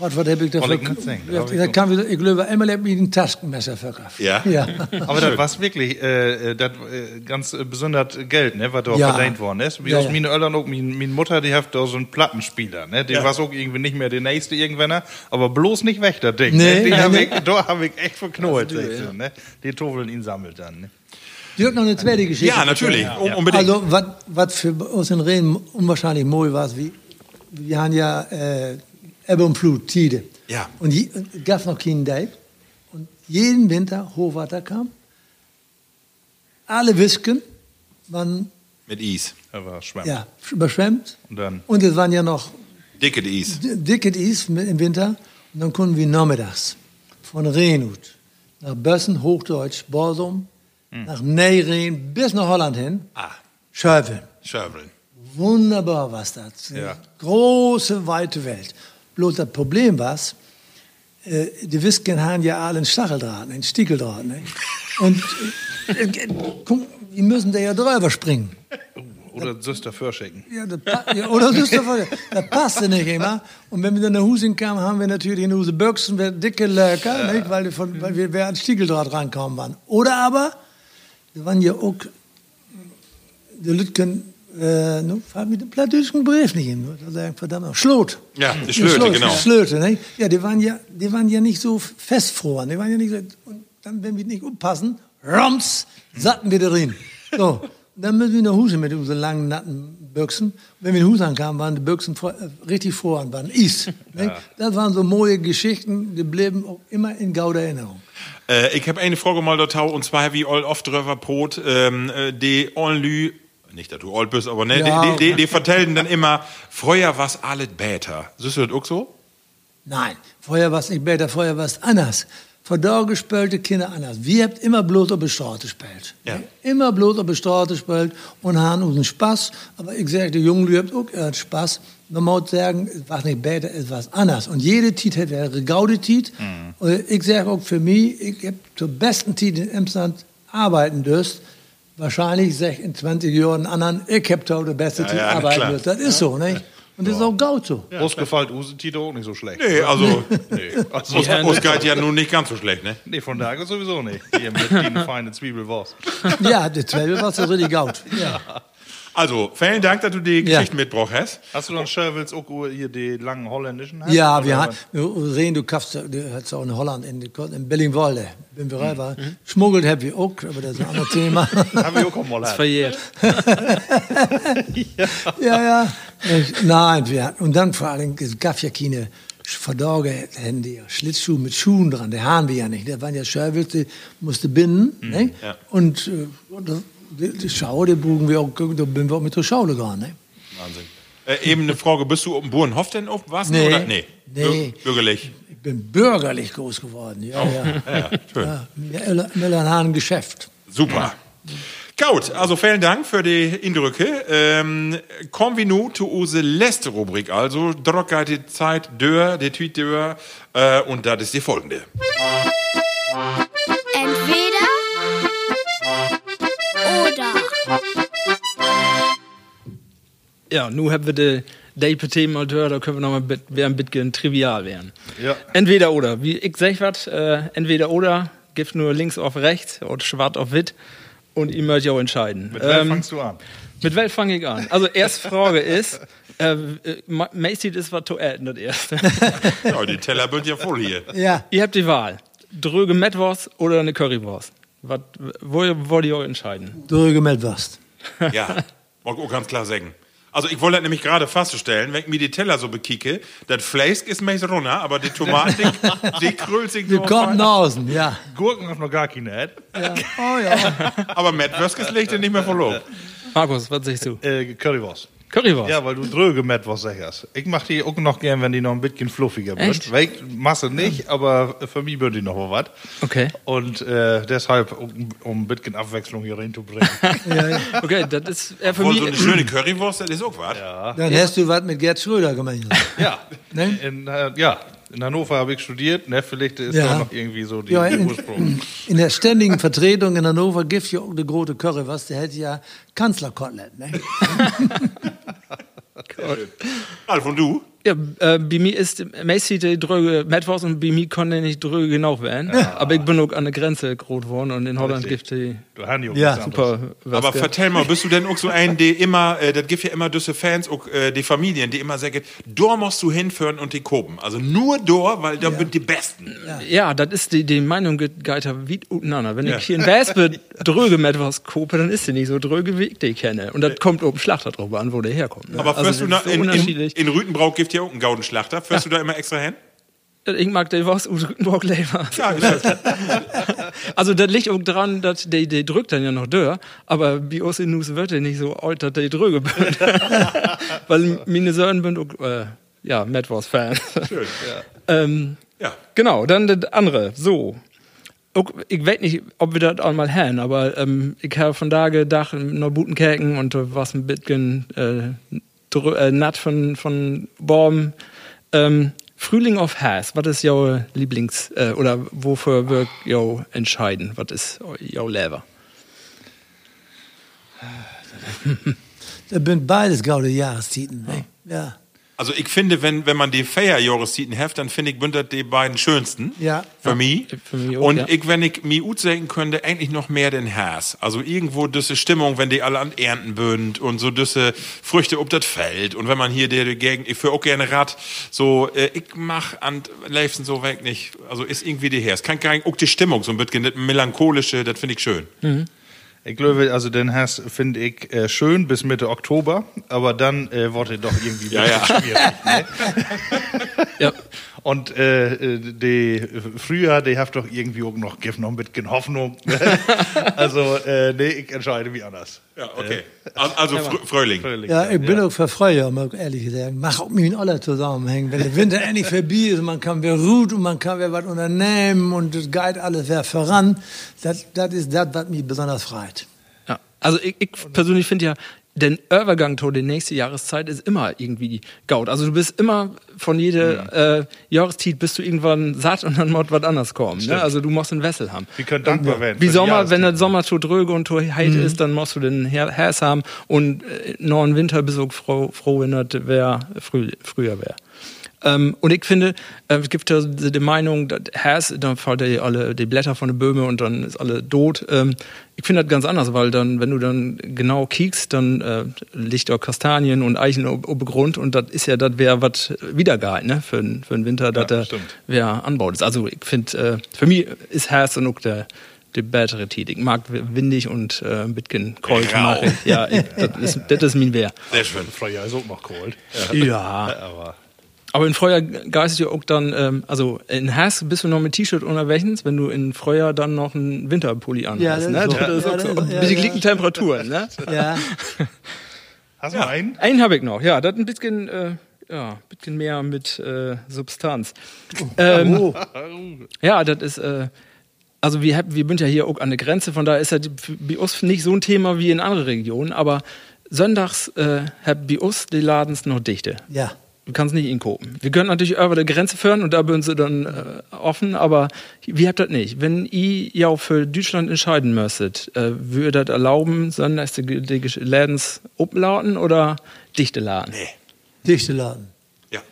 Gott, was hab ich dafür? Ich Ja, auch. kann ich, glaube, einmal hab ich ein Taschenmesser verkauft. Ja? Ja. Aber das war wirklich äh, äh, das äh, ganz äh, besonders Geld, ne, was da Ja. verdient worden ist. Wie Ja, aus ja. meinen Eltern auch, meine, meine Mutter, die hat da so einen Plattenspieler, ne, der war auch irgendwie nicht mehr der nächste irgendwann, aber bloß nicht weg, das Ding. Nee, ne? Den nee, hab nee. ich, da habe ich echt ich so, ne? Die Tofeln ihn sammelt dann, ne? Dirk, noch eine zweite Geschichte. Ja, natürlich. Un unbedingt. Also, was für uns in Reden unwahrscheinlich mooi war, wie, wir haben ja äh, Ebbe und Flut, Tide. Ja. Und es gab noch keinen Dijk. Und jeden Winter Hochwasser kam. Alle Wisken waren Mit Eis. Er war schwammt. ja, überschwemmt. Und dann? Und es waren ja noch Dicke Eis. dicke Eis im Winter. Und dann konnten wir nachmittags von Reenhut nach Bössen, Hochdeutsch, Borsum, nach Neyreen bis nach Holland hin, Ah, schöpfen. Schöbeln. Wunderbar was das. Ja. Große, weite Welt. Bloß das Problem war, äh, die Wisken haben ja alle einen Stacheldraht, einen Stiegeldraht. Ne? Und äh, äh, guck, die müssen da ja drüber springen. Oder Süster Förschicken. Ja, ja, oder doch voll- das passte nicht immer. Und wenn wir dann nach Hause kamen, haben wir natürlich in unsere Büchsen wir dicke Löcher, nicht? Weil, wir von, weil wir, an Stiegeldraht rankommen waren. Oder aber, wir waren ja auch, die Lütgen, äh, nu, fahren mit dem plattdeutschen Brief nicht hin. Sagen, verdammt, Schlot. Ja, die Schlöte, genau. Schlöte, nicht? Ja, die waren ja, die waren ja nicht so festfroren. Die waren ja nicht so, und dann, wenn wir nicht aufpassen, rums, satten wir da drin. So. Dann müssen wir nach Hause mit unseren langen, natten Büchsen. Wenn wir in Hause ankamen, waren die Büchsen vor, äh, richtig voran, waren Is. nicht? Das waren so moje Geschichten, die blieben auch immer in gauder Erinnerung. Äh, ich habe eine Frage mal dort, und zwar wie all oft drüber Brot, ähm, äh, die Onlü, nicht, dass du alt bist, aber ne, Ja. die, die, die, die vertellen dann immer, früher war's alles besser. Siehst du das auch so? Nein, vorher war es nicht besser, vorher war es anders. Vor da gespielte Kinder anders. Wir habt immer bloß auf die Straße gespielt. Ja. Immer bloß auf die Straße gespielt und haben unseren Spaß. Aber ich sage, die Jungen, ihr habt auch ihren Spaß. Man muss sagen, es war nicht besser, es war anders. Und jede Tit hat ihre gaude Tit. Und ich sage auch für mich, ich habe zur besten Tit in Emsland arbeiten dürst. Wahrscheinlich in 20 Jahren anderen, ich habe da die beste Tit ja, arbeiten klar. dürst. Das ist so, nicht? Und das ist auch gaut so. Ja. Ausgefallen Use Tito auch nicht so schlecht. Nee, also, Nee, also, uns, uns geht ja nun nicht ganz so schlecht, ne? nee von daher sowieso nicht. Hier mit den feinen Zwiebelwurst. Ja, die war so richtig gaut. Ja. Also, vielen Dank, dass du die Ja. Geschichte mitgebracht hast. Hast du dann Scherwils auch hier die langen holländischen? Ja, Oder wir haben, wir sehen, du kaufst, du hast auch in Holland, in, in Bellingwolde, wenn wir rein waren. Schmuggelt haben wir auch, aber das ist ein anderes Thema. Hab ich auch mal Verjährt. ja, ja. Ich- Nein, wir hatten, und dann vor allem, es gab ja keine verdorge Handy, Schlittschuhe mit Schuhen dran, die haben wir ja nicht. Der waren ja Scherwitz, die musste binden, ne? ja. Und, äh, und das- die, die Schau, die bogen wir auch, da bin wir auch mit der Schau gegangen, ne? Wahnsinn. Äh, eben eine Frage, bist du dem Burenhof denn aufgewachsen? Nee. Oder? Nee. Nee. Bür- Bürgerlich. Ich bin bürgerlich groß geworden, ja, ja. Ja, schön. ja Hahn Geschäft. Super. Gut, also vielen Dank für die Eindrücke. Ähm, kommen wir nun zu unserer letzte Rubrik. Also, Drocker die Zeit, Dör, die Tweet Dör, äh, und das ist die folgende. Ja, nu haben wir de Day-Themen mal gehört, da können wir noch mal bit, wer ein bisschen trivial werden. Ja. Entweder oder. Wie ich sag was, äh, entweder oder, gibt nur links auf rechts oder schwarz auf wit und ihr müsst ja auch entscheiden. Mit wem Ähm, fangst du an? Mit welchem fange ich an? Also, erste Frage ist, äh, äh, Macy ist was zu essen, das erste. Ja, die Teller sind ja voll hier. Ja, Ihr habt die Wahl. Dröge Mettwurst oder eine Currywurst. Wo wollt ihr euch entscheiden? Drüge mit was. Ja, auch ganz klar sagen. Also ich wollte das nämlich gerade feststellen, wenn ich mir die Teller so bekicke, das Fleisch ist meist runter, aber die Tomaten, die, die krüllt sich Wir so kommen nach außen, ja. Gurken hast noch gar keine. Ed. Oh ja. Aber Matt Wöskes legt er nicht mehr verloren. Markus, was sagst du? Äh, Currywurst. Currywurst. Ja, weil du dröge mit was sagst. Ich mach die auch noch gern, wenn die noch ein bisschen fluffiger wird. Echt? Weil ich Masse nicht, aber für mich wird die noch mal was. Okay. Und äh, deshalb, um, um ein bisschen Abwechslung hier reinzubringen. Okay, das ist äh, für Obwohl mich. so eine schöne Currywurst, das ist auch was. Dann hast du was mit Gerd Schröder gemacht. ja. Ne? In, äh, ja, in Hannover habe ich studiert. Ne? Vielleicht ist Ja. da noch irgendwie so die, Ja, in, Ursprung. in der ständigen Vertretung in Hannover gibt es ja auch eine große Currywurst, der hätte ja Kanzlerkotelett. Ne? Alf, und du? Ja, äh, bei mir ist Macy die dröge Metwurst und bei mir konnte nicht dröge genau werden. Aber ich bin auch an der Grenze groß geworden und in Holland gibt die Ja auch Ja, super Aber vertell mal, bist du denn auch so ein, der immer, äh, das gibt ja immer diese Fans, auch äh, die Familien, die immer sagen, da musst du hinführen und die kopen. Also nur da, weil da sind die Besten. Ja, das ist die, die Meinung geiter wie untereinander. Wenn ich hier in Wespe dröge mit was kope, dann ist sie nicht so dröge, wie ich die kenne. Und das kommt oben Schlachter drauf an, wo der herkommt. Ne? Aber also, du so in, in, in Rütenbrauch gibt ja auch einen Gaudenschlachter. Fährst du da immer extra hin? Ich mag die Wurst aus Rüttenburg lieber. Ja, das. Also das liegt auch dran, dass die, die drückt dann ja noch dör, aber bei uns in Nus wird nicht so alt, dass die drüge bin. Weil meine Söhne sind auch, äh, ja, Metwurst-Fan. Schön. ähm, Ja. Genau, dann das andere. So. Auch, ich weiß nicht, ob wir das einmal haben, aber ähm, ich habe von da gedacht, noch guten Kerken und war ein bisschen äh, äh, natt von, von Baum. Ähm, Frühling auf Hass, was ist jouer Lieblings- äh, oder wofür wir jou entscheiden? Was ist jou Lever? Das sind beides gaude Jahrestieten. Ne? Ja. Also ich finde, wenn, wenn man die Feierjahrestieten heft, dann finde ich, bündert die beiden schönsten. Ja. Für mich. für mich auch, Und ja. ich, wenn ich mir gut sagen könnte, eigentlich noch mehr den Hass. Also irgendwo diese Stimmung, wenn die alle an Ernten bünd und so diese Früchte ob das Feld. Und wenn man hier der Gegend, ich führe auch gerne Rad, so, äh, ich mach an Leifsen so weg nicht. Also ist irgendwie die Herz. Kann gar nicht, auch die Stimmung, so ein bisschen, das melancholische, das finde ich schön. Ich glaube, also den hast finde ich äh, schön bis Mitte Oktober, aber dann äh, wurde doch irgendwie Ja, ja. schwierig. Ne? Ja. Und äh, äh, die früher, die habt doch irgendwie auch noch ein bisschen Hoffnung. also äh, nee, ich entscheide mich anders. Ja, okay. Also, also Frö- Fröhling. Fröhlich Ja, ich bin auch für Freude, muss ich ehrlich gesagt. Mach auch mit alle zusammenhängen. Wenn der Winter endlich vorbei ist, man kann wieder ruht und man kann wieder was unternehmen und das geht alles wieder voran. Das, das ist das, was mich besonders freut. Ja. Also ich, ich persönlich finde ja, den Übergang zu der nächste Jahreszeit ist immer irgendwie gaut. Also du bist immer von jeder äh, Jahreszeit bist du irgendwann satt und dann muss was anderes kommen. Ne? Also du musst einen Wessel haben. Wir können dankbar werden. Wie die Sommer, wenn der. Sommer zu dröge und zu heit ist, dann musst du den Her- Hers haben und äh, noch einen Winter bist du froh, froh wenn das wär, früh, früher wäre. Ähm, und ich finde, äh, es gibt ja die die Meinung, dass Hers, dann fallen die alle die Blätter von den Böhmen und dann ist alle tot. Ähm, ich finde das ganz anders, weil dann, wenn du dann genau kiekst, dann äh, liegt auch Kastanien und Eichen ob, ob Grund und das ist ja, das wäre was wiedergehalten, ne, für, den- für den Winter, dass der stimmt. wer anbaut ist. Also ich finde, äh, für mich ist Hers und auch der die bessere. Ich mag windig und äh, ein bisschen kalt. Ich. Ja, ich, das, ist, das ist mein Wehr. Sehr schön. Früher ist auch noch kalt. Ja. Aber Aber in Freujahr geist du auch dann, ähm, also in Hass bist du noch mit T-Shirt unterwegs, wenn du in Freujahr dann noch einen Winterpulli anhast. Ja, das ne? ist so. Das Ja, so. ist- Und ja, die ja. Temperaturen, ne? Ja. hast du noch einen? Einen habe ich noch, ja, das ein bisschen, äh, ja, ein bisschen mehr mit äh, Substanz. Ähm, Oh. Ja, das ist, äh, also wir, hab- wir sind ja hier auch an der Grenze, von daher ist das bei uns nicht so ein Thema wie in anderen Regionen, aber sonntags äh, hat bei uns die Ladens noch dichte. Ja. Du kannst nicht inkopen. Wir können natürlich über die Grenze führen und da sind sie dann äh, offen, aber wir habt das nicht. Wenn ihr ja auch für Deutschland entscheiden müsstet, äh, würde das erlauben, sonntags die, die Lädens umlauten oder dichte Laden? Nee. Dichte Laden. Ja.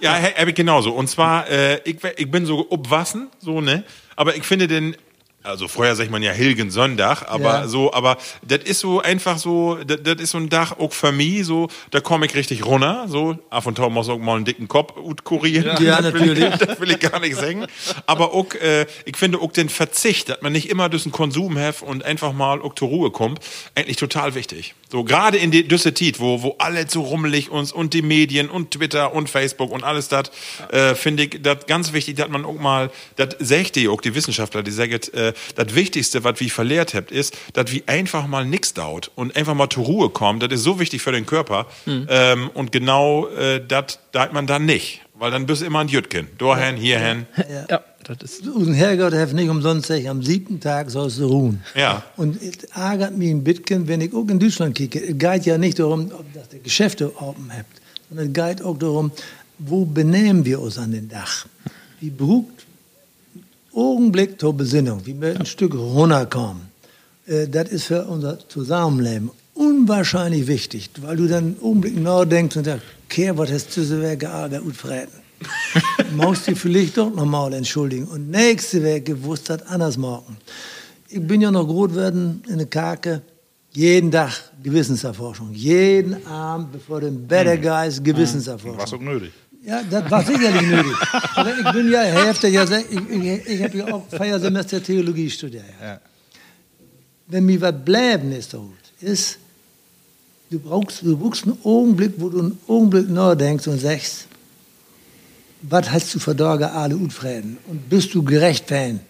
Ja, habe ich genauso. Und zwar, äh, ich, ich bin so obwassen, so, ne? Aber ich finde den Also vorher sagt man ja Hilgen Sonntag, aber Ja. so, aber das ist so einfach so, das ist so ein Dach auch für mich, so, da komme ich richtig runter, so, ab und zu muss auch mal einen dicken Kopf kurieren. Ja, das will ich- natürlich. Das will ich gar nicht sagen. Aber auch, äh, ich finde auch den Verzicht, dass man nicht immer durch den Konsum hat und einfach mal auch zur Ruhe kommt, eigentlich total wichtig. So, gerade in die düsse Tit, wo, wo alles so rummelig uns und die Medien und Twitter und Facebook und alles das, äh, finde ich das ganz wichtig, dass man auch mal, das sagt die auch, die Wissenschaftler, die sagen, äh, das Wichtigste, was wir verlehrt habt, ist, dass wir einfach mal nix daut und einfach mal zur Ruhe kommen. Das ist so wichtig für den Körper. Ähm, und genau äh, das da man dann nicht. Weil dann bist du immer ein Jütken. Dorhen, hierhin. Ja, das ist. Unser Herrgott hat nicht umsonst gesagt, am siebten Tag sollst du ruhen. Ja. Und es ärgert mich ein bisschen, wenn ich auch in Deutschland kicke. Es geht ja nicht darum, ob das die Geschäfte offen habt, sondern es geht auch darum, wo benehmen wir uns an den Dach? Wie braucht Augenblick zur Besinnung, wie wir ein Stück runterkommen. Äh, das ist für unser Zusammenleben unwahrscheinlich wichtig, weil du dann einen Augenblick nachdenkst und sagst, Kehr, was hast du so geärgert und freten? Maust dir vielleicht doch nochmal entschuldigen. Und nächste Woche gewusst hat anders machen. Ich bin ja noch groß werden in der Kake. Jeden Tag Gewissenserforschung. Jeden Abend, bevor dem Bettergeist Gewissenserforschung. Was auch nötig. Ja, das war sicherlich nötig. Aber ich bin ja Hälfte, ich, ich, ich habe ja auch Feiersemester Theologie studiert. Ja. Wenn mir was bleiben ist, ist, du brauchst, du brauchst einen Augenblick, wo du einen Augenblick nachdenkst und sagst, was hast du für Tage alle Utfrieden? Und bist du gerecht fan?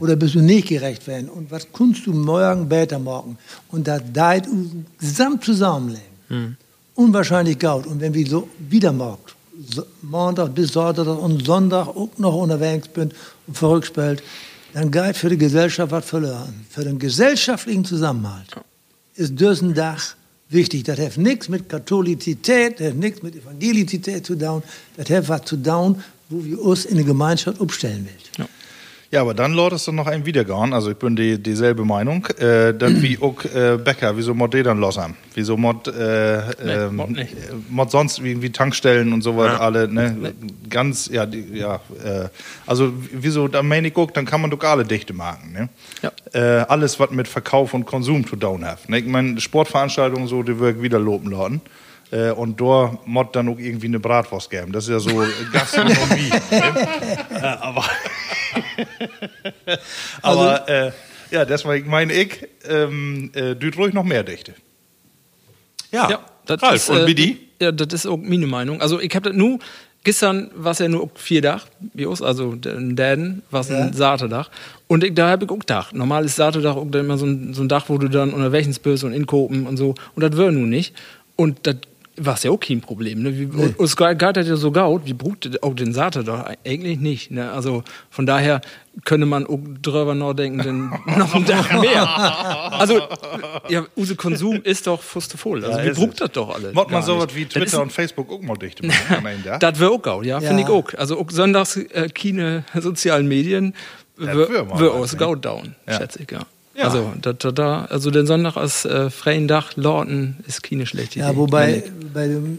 Oder bist du nicht gerecht fan? Und was kannst du morgen, später morgen? Und das deit unser gesamt Zusammenleben. Unwahrscheinlich gaut. Und wenn wir so wieder morgen, so, Montag bis Sonntag und Sonntag auch noch unterwegs sind und verrückt spielt, dann geht für die Gesellschaft was verloren. Für den gesellschaftlichen Zusammenhalt ist diesen Dach wichtig. Das hat nichts mit Katholizität, das hat nichts mit Evangelizität zu tun. Das hat was zu tun, wo wir uns in der Gemeinschaft aufstellen will. Ja, aber dann es doch noch ein Wiedergauen. Also ich bin die, dieselbe Meinung. Äh, dann wie auch äh, Bäcker, wieso mod dann los haben? Wieso mod, äh, ähm, mod nicht. äh, mod sonst wie, wie Tankstellen und sowas Ja. alle, ne? Ganz, ja, die, ja, äh, also wieso, dann meine ich auch, dann kann man doch alle dichte Marken, ne? Ja. Äh, alles, was mit Verkauf und Konsum zu tun hat. Ne? Ich meine, Sportveranstaltungen so, die wirken wieder loben lauten. Äh, und da mod dann auch irgendwie eine Bratwurst geben. Das ist ja so Gastronomie. ne? äh, aber aber äh, ja, deswegen meine ich, ähm, äh, du ruhig noch mehr Dichte. Ja, Ja, das Ralf, ist, und äh, wie die? Ja, das ist auch meine Meinung. Also ich habe das nur, gestern war es ja nur vier Dach, wie uns, also ein Däden, was ein Saterdach. Und ich, da habe ich auch Dach. Normal ist Saterdach auch immer so ein, so ein Dach, wo du dann unterwegs bist und inkopen und so. Und das wäre nun nicht. Und das war ja auch kein Problem. Ne? Wie, und Es geht hat ja so gaut, wie das auch den Saterdach eigentlich nicht. Ne? Also von daher könnte man auch drüber nachdenken, denn noch ein Dach mehr. Also, ja, unser Konsum ist doch fustevoll. Also, Ja, braucht es. das doch alle. Mod man sowas wie Twitter ist- und Facebook auch mal ja? Das wäre auch gaut, ja, Ja. finde ich auch. Also auch sonntags äh, keine sozialen Medien wär wäre ne? gaut down, schätze ich, ja. Ja. Also, da, da, da, also den Sonntag als äh, freien Dach Lorten ist keine schlechte Idee. Ja, wobei bei dem,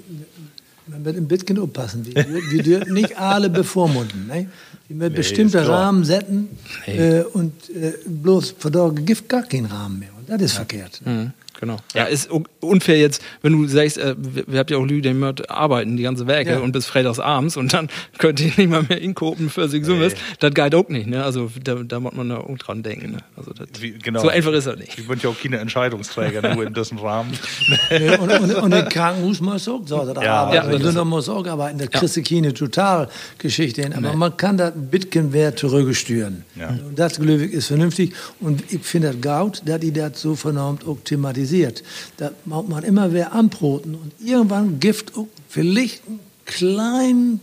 man wird ein bisschen aufpassen. Wir, wir dürfen nicht alle bevormunden. Ne? Wir müssen bestimmte. Rahmen setzen äh, und äh, bloß verdorben gibt gar keinen Rahmen mehr. Und das ist verkehrt. ich. Mhm, genau. Ja, ist un- unfair jetzt, wenn du sagst, äh, wir, wir habt ja auch Leute, die möchten arbeiten, die ganze Werke Ja. und bis freitags abends und dann könnt ihr nicht mal mehr inkopen für sich Summes. Das geht auch nicht, ne? Also da, da muss man da auch dran denken. Ne? Also das, Wie, genau. So einfach ist er nicht. Ich bin ja auch keine Entscheidungsträger, nur in diesem Rahmen. Und, und, und Krankenhaus muss auch so da Ja, arbeiten. ja, und das muss auch arbeiten. Da kriegst du keine Totalgeschichte hin. Aber man kann das ein bisschen mehr zurücksteuern. Ja. Und das, glaube ich, ist vernünftig. Und ich finde das gut, dass die das so vernormt auch thematisiert. Da muss man immer wer anproten. Und irgendwann gibt vielleicht einen kleinen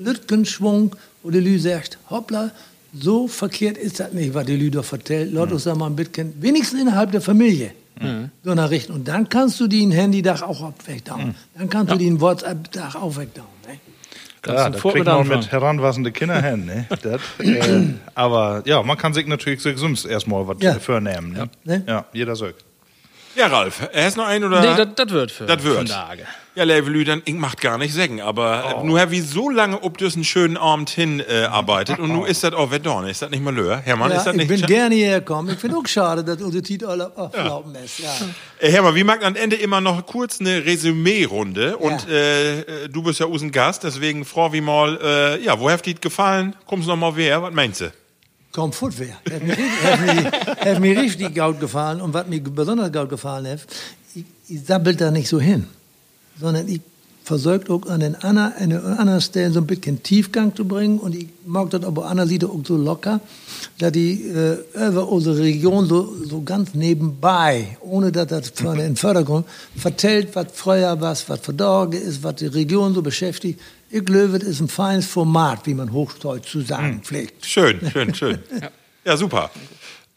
Lütgenschwung, wo die Lü sagt, hoppla, so verkehrt ist das nicht, was die Lü doch vertellt. Lass uns da mal ein bisschen, wenigstens innerhalb der Familie, so nachrichten. Und dann kannst du die ein Handydach auch wegdown. Dann kannst du die ein WhatsApp-Dach auch wegdown. Ne? Ja, du da vor- kriegt mit man mit heranwachsende Kinder hin. Ne? Das, äh, aber ja, man kann sich natürlich sich sonst erstmal was Ja. vornehmen. Ne? Ne? Ja, jeder sagt. Ja, Ralf, hast noch einen oder? Nee, das wird für Das wird. von Tage. Ja, Levelü, dann ich macht gar nicht sagen, aber äh, nur hab ich so lange ob das einen schönen Abend hin äh, arbeitet und nun ist das auch Verdorn. Ist das nicht mal löhr? Hermann, Ja, ist das ich nicht bin scha- gerne hierher gekommen. Ich finde auch schade, dass unsere Titel alle auflaufen ist. Ja. Äh, Hermann, wie mag am Ende immer noch kurz eine Resümee-Runde und äh, äh, du bist ja usen Gast, deswegen frau wie mal, äh, ja, wo hat dir gefallen? Kommst noch mal wer? Was meinst du? Komm, Footwear. Hat mir, hat, mir, hat mir richtig gut gefallen. Und was mir besonders gut gefallen hat, ich, ich sabbelt da nicht so hin, sondern ich versuche auch an den anderen, an den anderen Stellen so ein bisschen Tiefgang zu bringen. Und ich mag das aber an der Seite auch so locker, dass die äh, über unsere Region so, so ganz nebenbei, ohne dass das vorne im Vordergrund, vertellt, was früher was, was verdorgen ist, was die Region so beschäftigt. Ich glaube, das ist ein feines Format, wie man Hochdeutsch zu sagen pflegt. Schön, schön, schön. ja. super.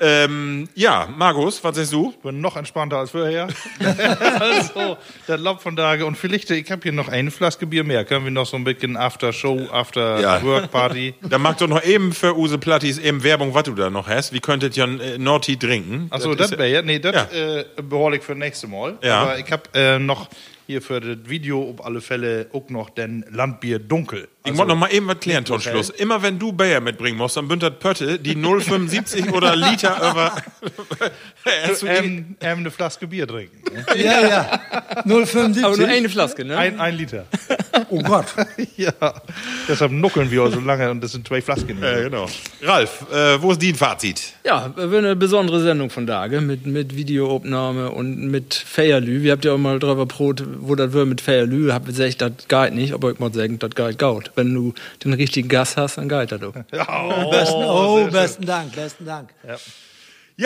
Ähm, ja, Markus, was sagst du? bin noch entspannter als vorher. also, das Lob von Tage. Und vielleicht, ich habe hier noch eine Flaske Bier mehr. Können wir noch so ein bisschen After Show, After Ja. Work Party? Dann mach doch noch eben für Use Plattis eben Werbung, was du da noch hast. Wie könntet ihr äh, Naughty trinken? Achso, das wäre ja. Nee, das Ja. äh, behole ich für nächste Mal. Ja. Aber ich habe äh, noch hier für das Video auf alle Fälle auch noch den Landbier dunkel. Ich Also, muss noch mal eben was klären, zum. Schluss. Immer wenn du Bayer mitbringen musst, dann bündert Pötte die 0,75 oder Liter über. Ähm, ähm, eine Flaske Bier trinken. ne? Ja, ja. 075. Aber nur eine Flaske, ne? Ein, ein Liter. Oh Gott. ja. Deshalb nuckeln wir auch so lange und das sind zwei Flasken. ja, genau. Ralf, äh, wo ist dein Fazit? Ja, wird eine besondere Sendung von Tage mit, mit Videoaufnahme und mit Feierlü. Wir habt ja auch mal drüber brot, wo das wird mit Feierlü. Hab gesagt, das geht nicht, aber ich muss sagen, das geht gut. Wenn du den richtigen Gas hast, dann geht das auch. besten, oh, besten Dank, besten Dank. Ja,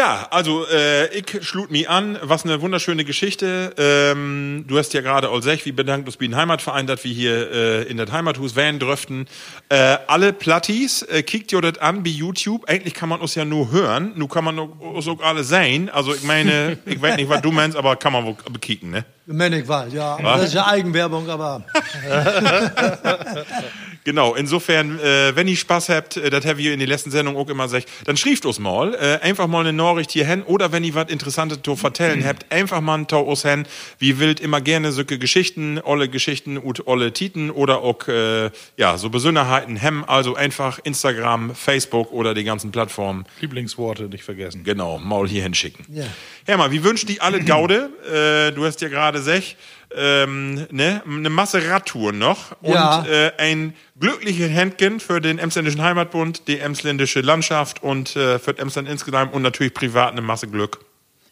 also äh, ich schlug mich an, was eine wunderschöne Geschichte. Ähm, du hast ja gerade all sech, wie bedankt uns wie ein Heimatverein, dass wir hier äh, in das Heimathus wählen dürften. Äh, alle Plattis, äh, kickt ihr das an bei YouTube. Eigentlich kann man uns ja nur hören, nur kann man uns auch alle sehen. Also ich meine, ich weiß nicht, was du meinst, aber kann man wohl bekicken, ne? Männigwald, ja. Aber das ist ja Eigenwerbung, aber Genau, insofern, äh, wenn ihr Spaß habt, äh, das haben wir in den letzten Sendungen auch immer gesagt, dann schrieft uns mal, äh, einfach mal eine Nachricht hier hin oder wenn ihr was Interessantes zu vertellen habt, einfach mal ein Tau uns hin. Wie wild immer gerne solche Geschichten, olle Geschichten und olle Titen oder auch, äh, ja, so Besonderheiten hem, also einfach Instagram, Facebook oder die ganzen Plattformen, Lieblingsworte nicht vergessen. genau, mal hier hinschicken. Ja. Hermann, wie wünschen die alle Gaude? Äh, du hast ja gerade sech, ähm, ne, eine Masse Radtour noch und Ja. äh, ein glückliches Händchen für den Emsländischen Heimatbund, die emsländische Landschaft und äh, für Emsland insgesamt und natürlich privat eine Masse Glück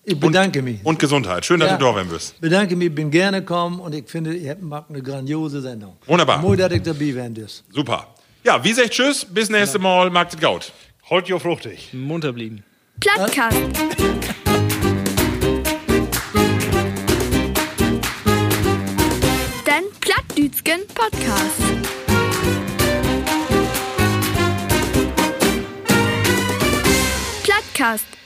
ich bedanke mich. und Gesundheit. Schön, dass Ja. du da sein wirst. bedanke mich, bin gerne gekommen und ich finde, ihr macht eine grandiose Sendung. Wunderbar. Mooi dass ich dabei sein darf. Super. Ja, wie sagt Tschüss, bis nächste Mal, Markt Gaut. Holt ihr fruchtig. Munter blieben. Plattkast. Plattdütschen Podcast. Plattkast.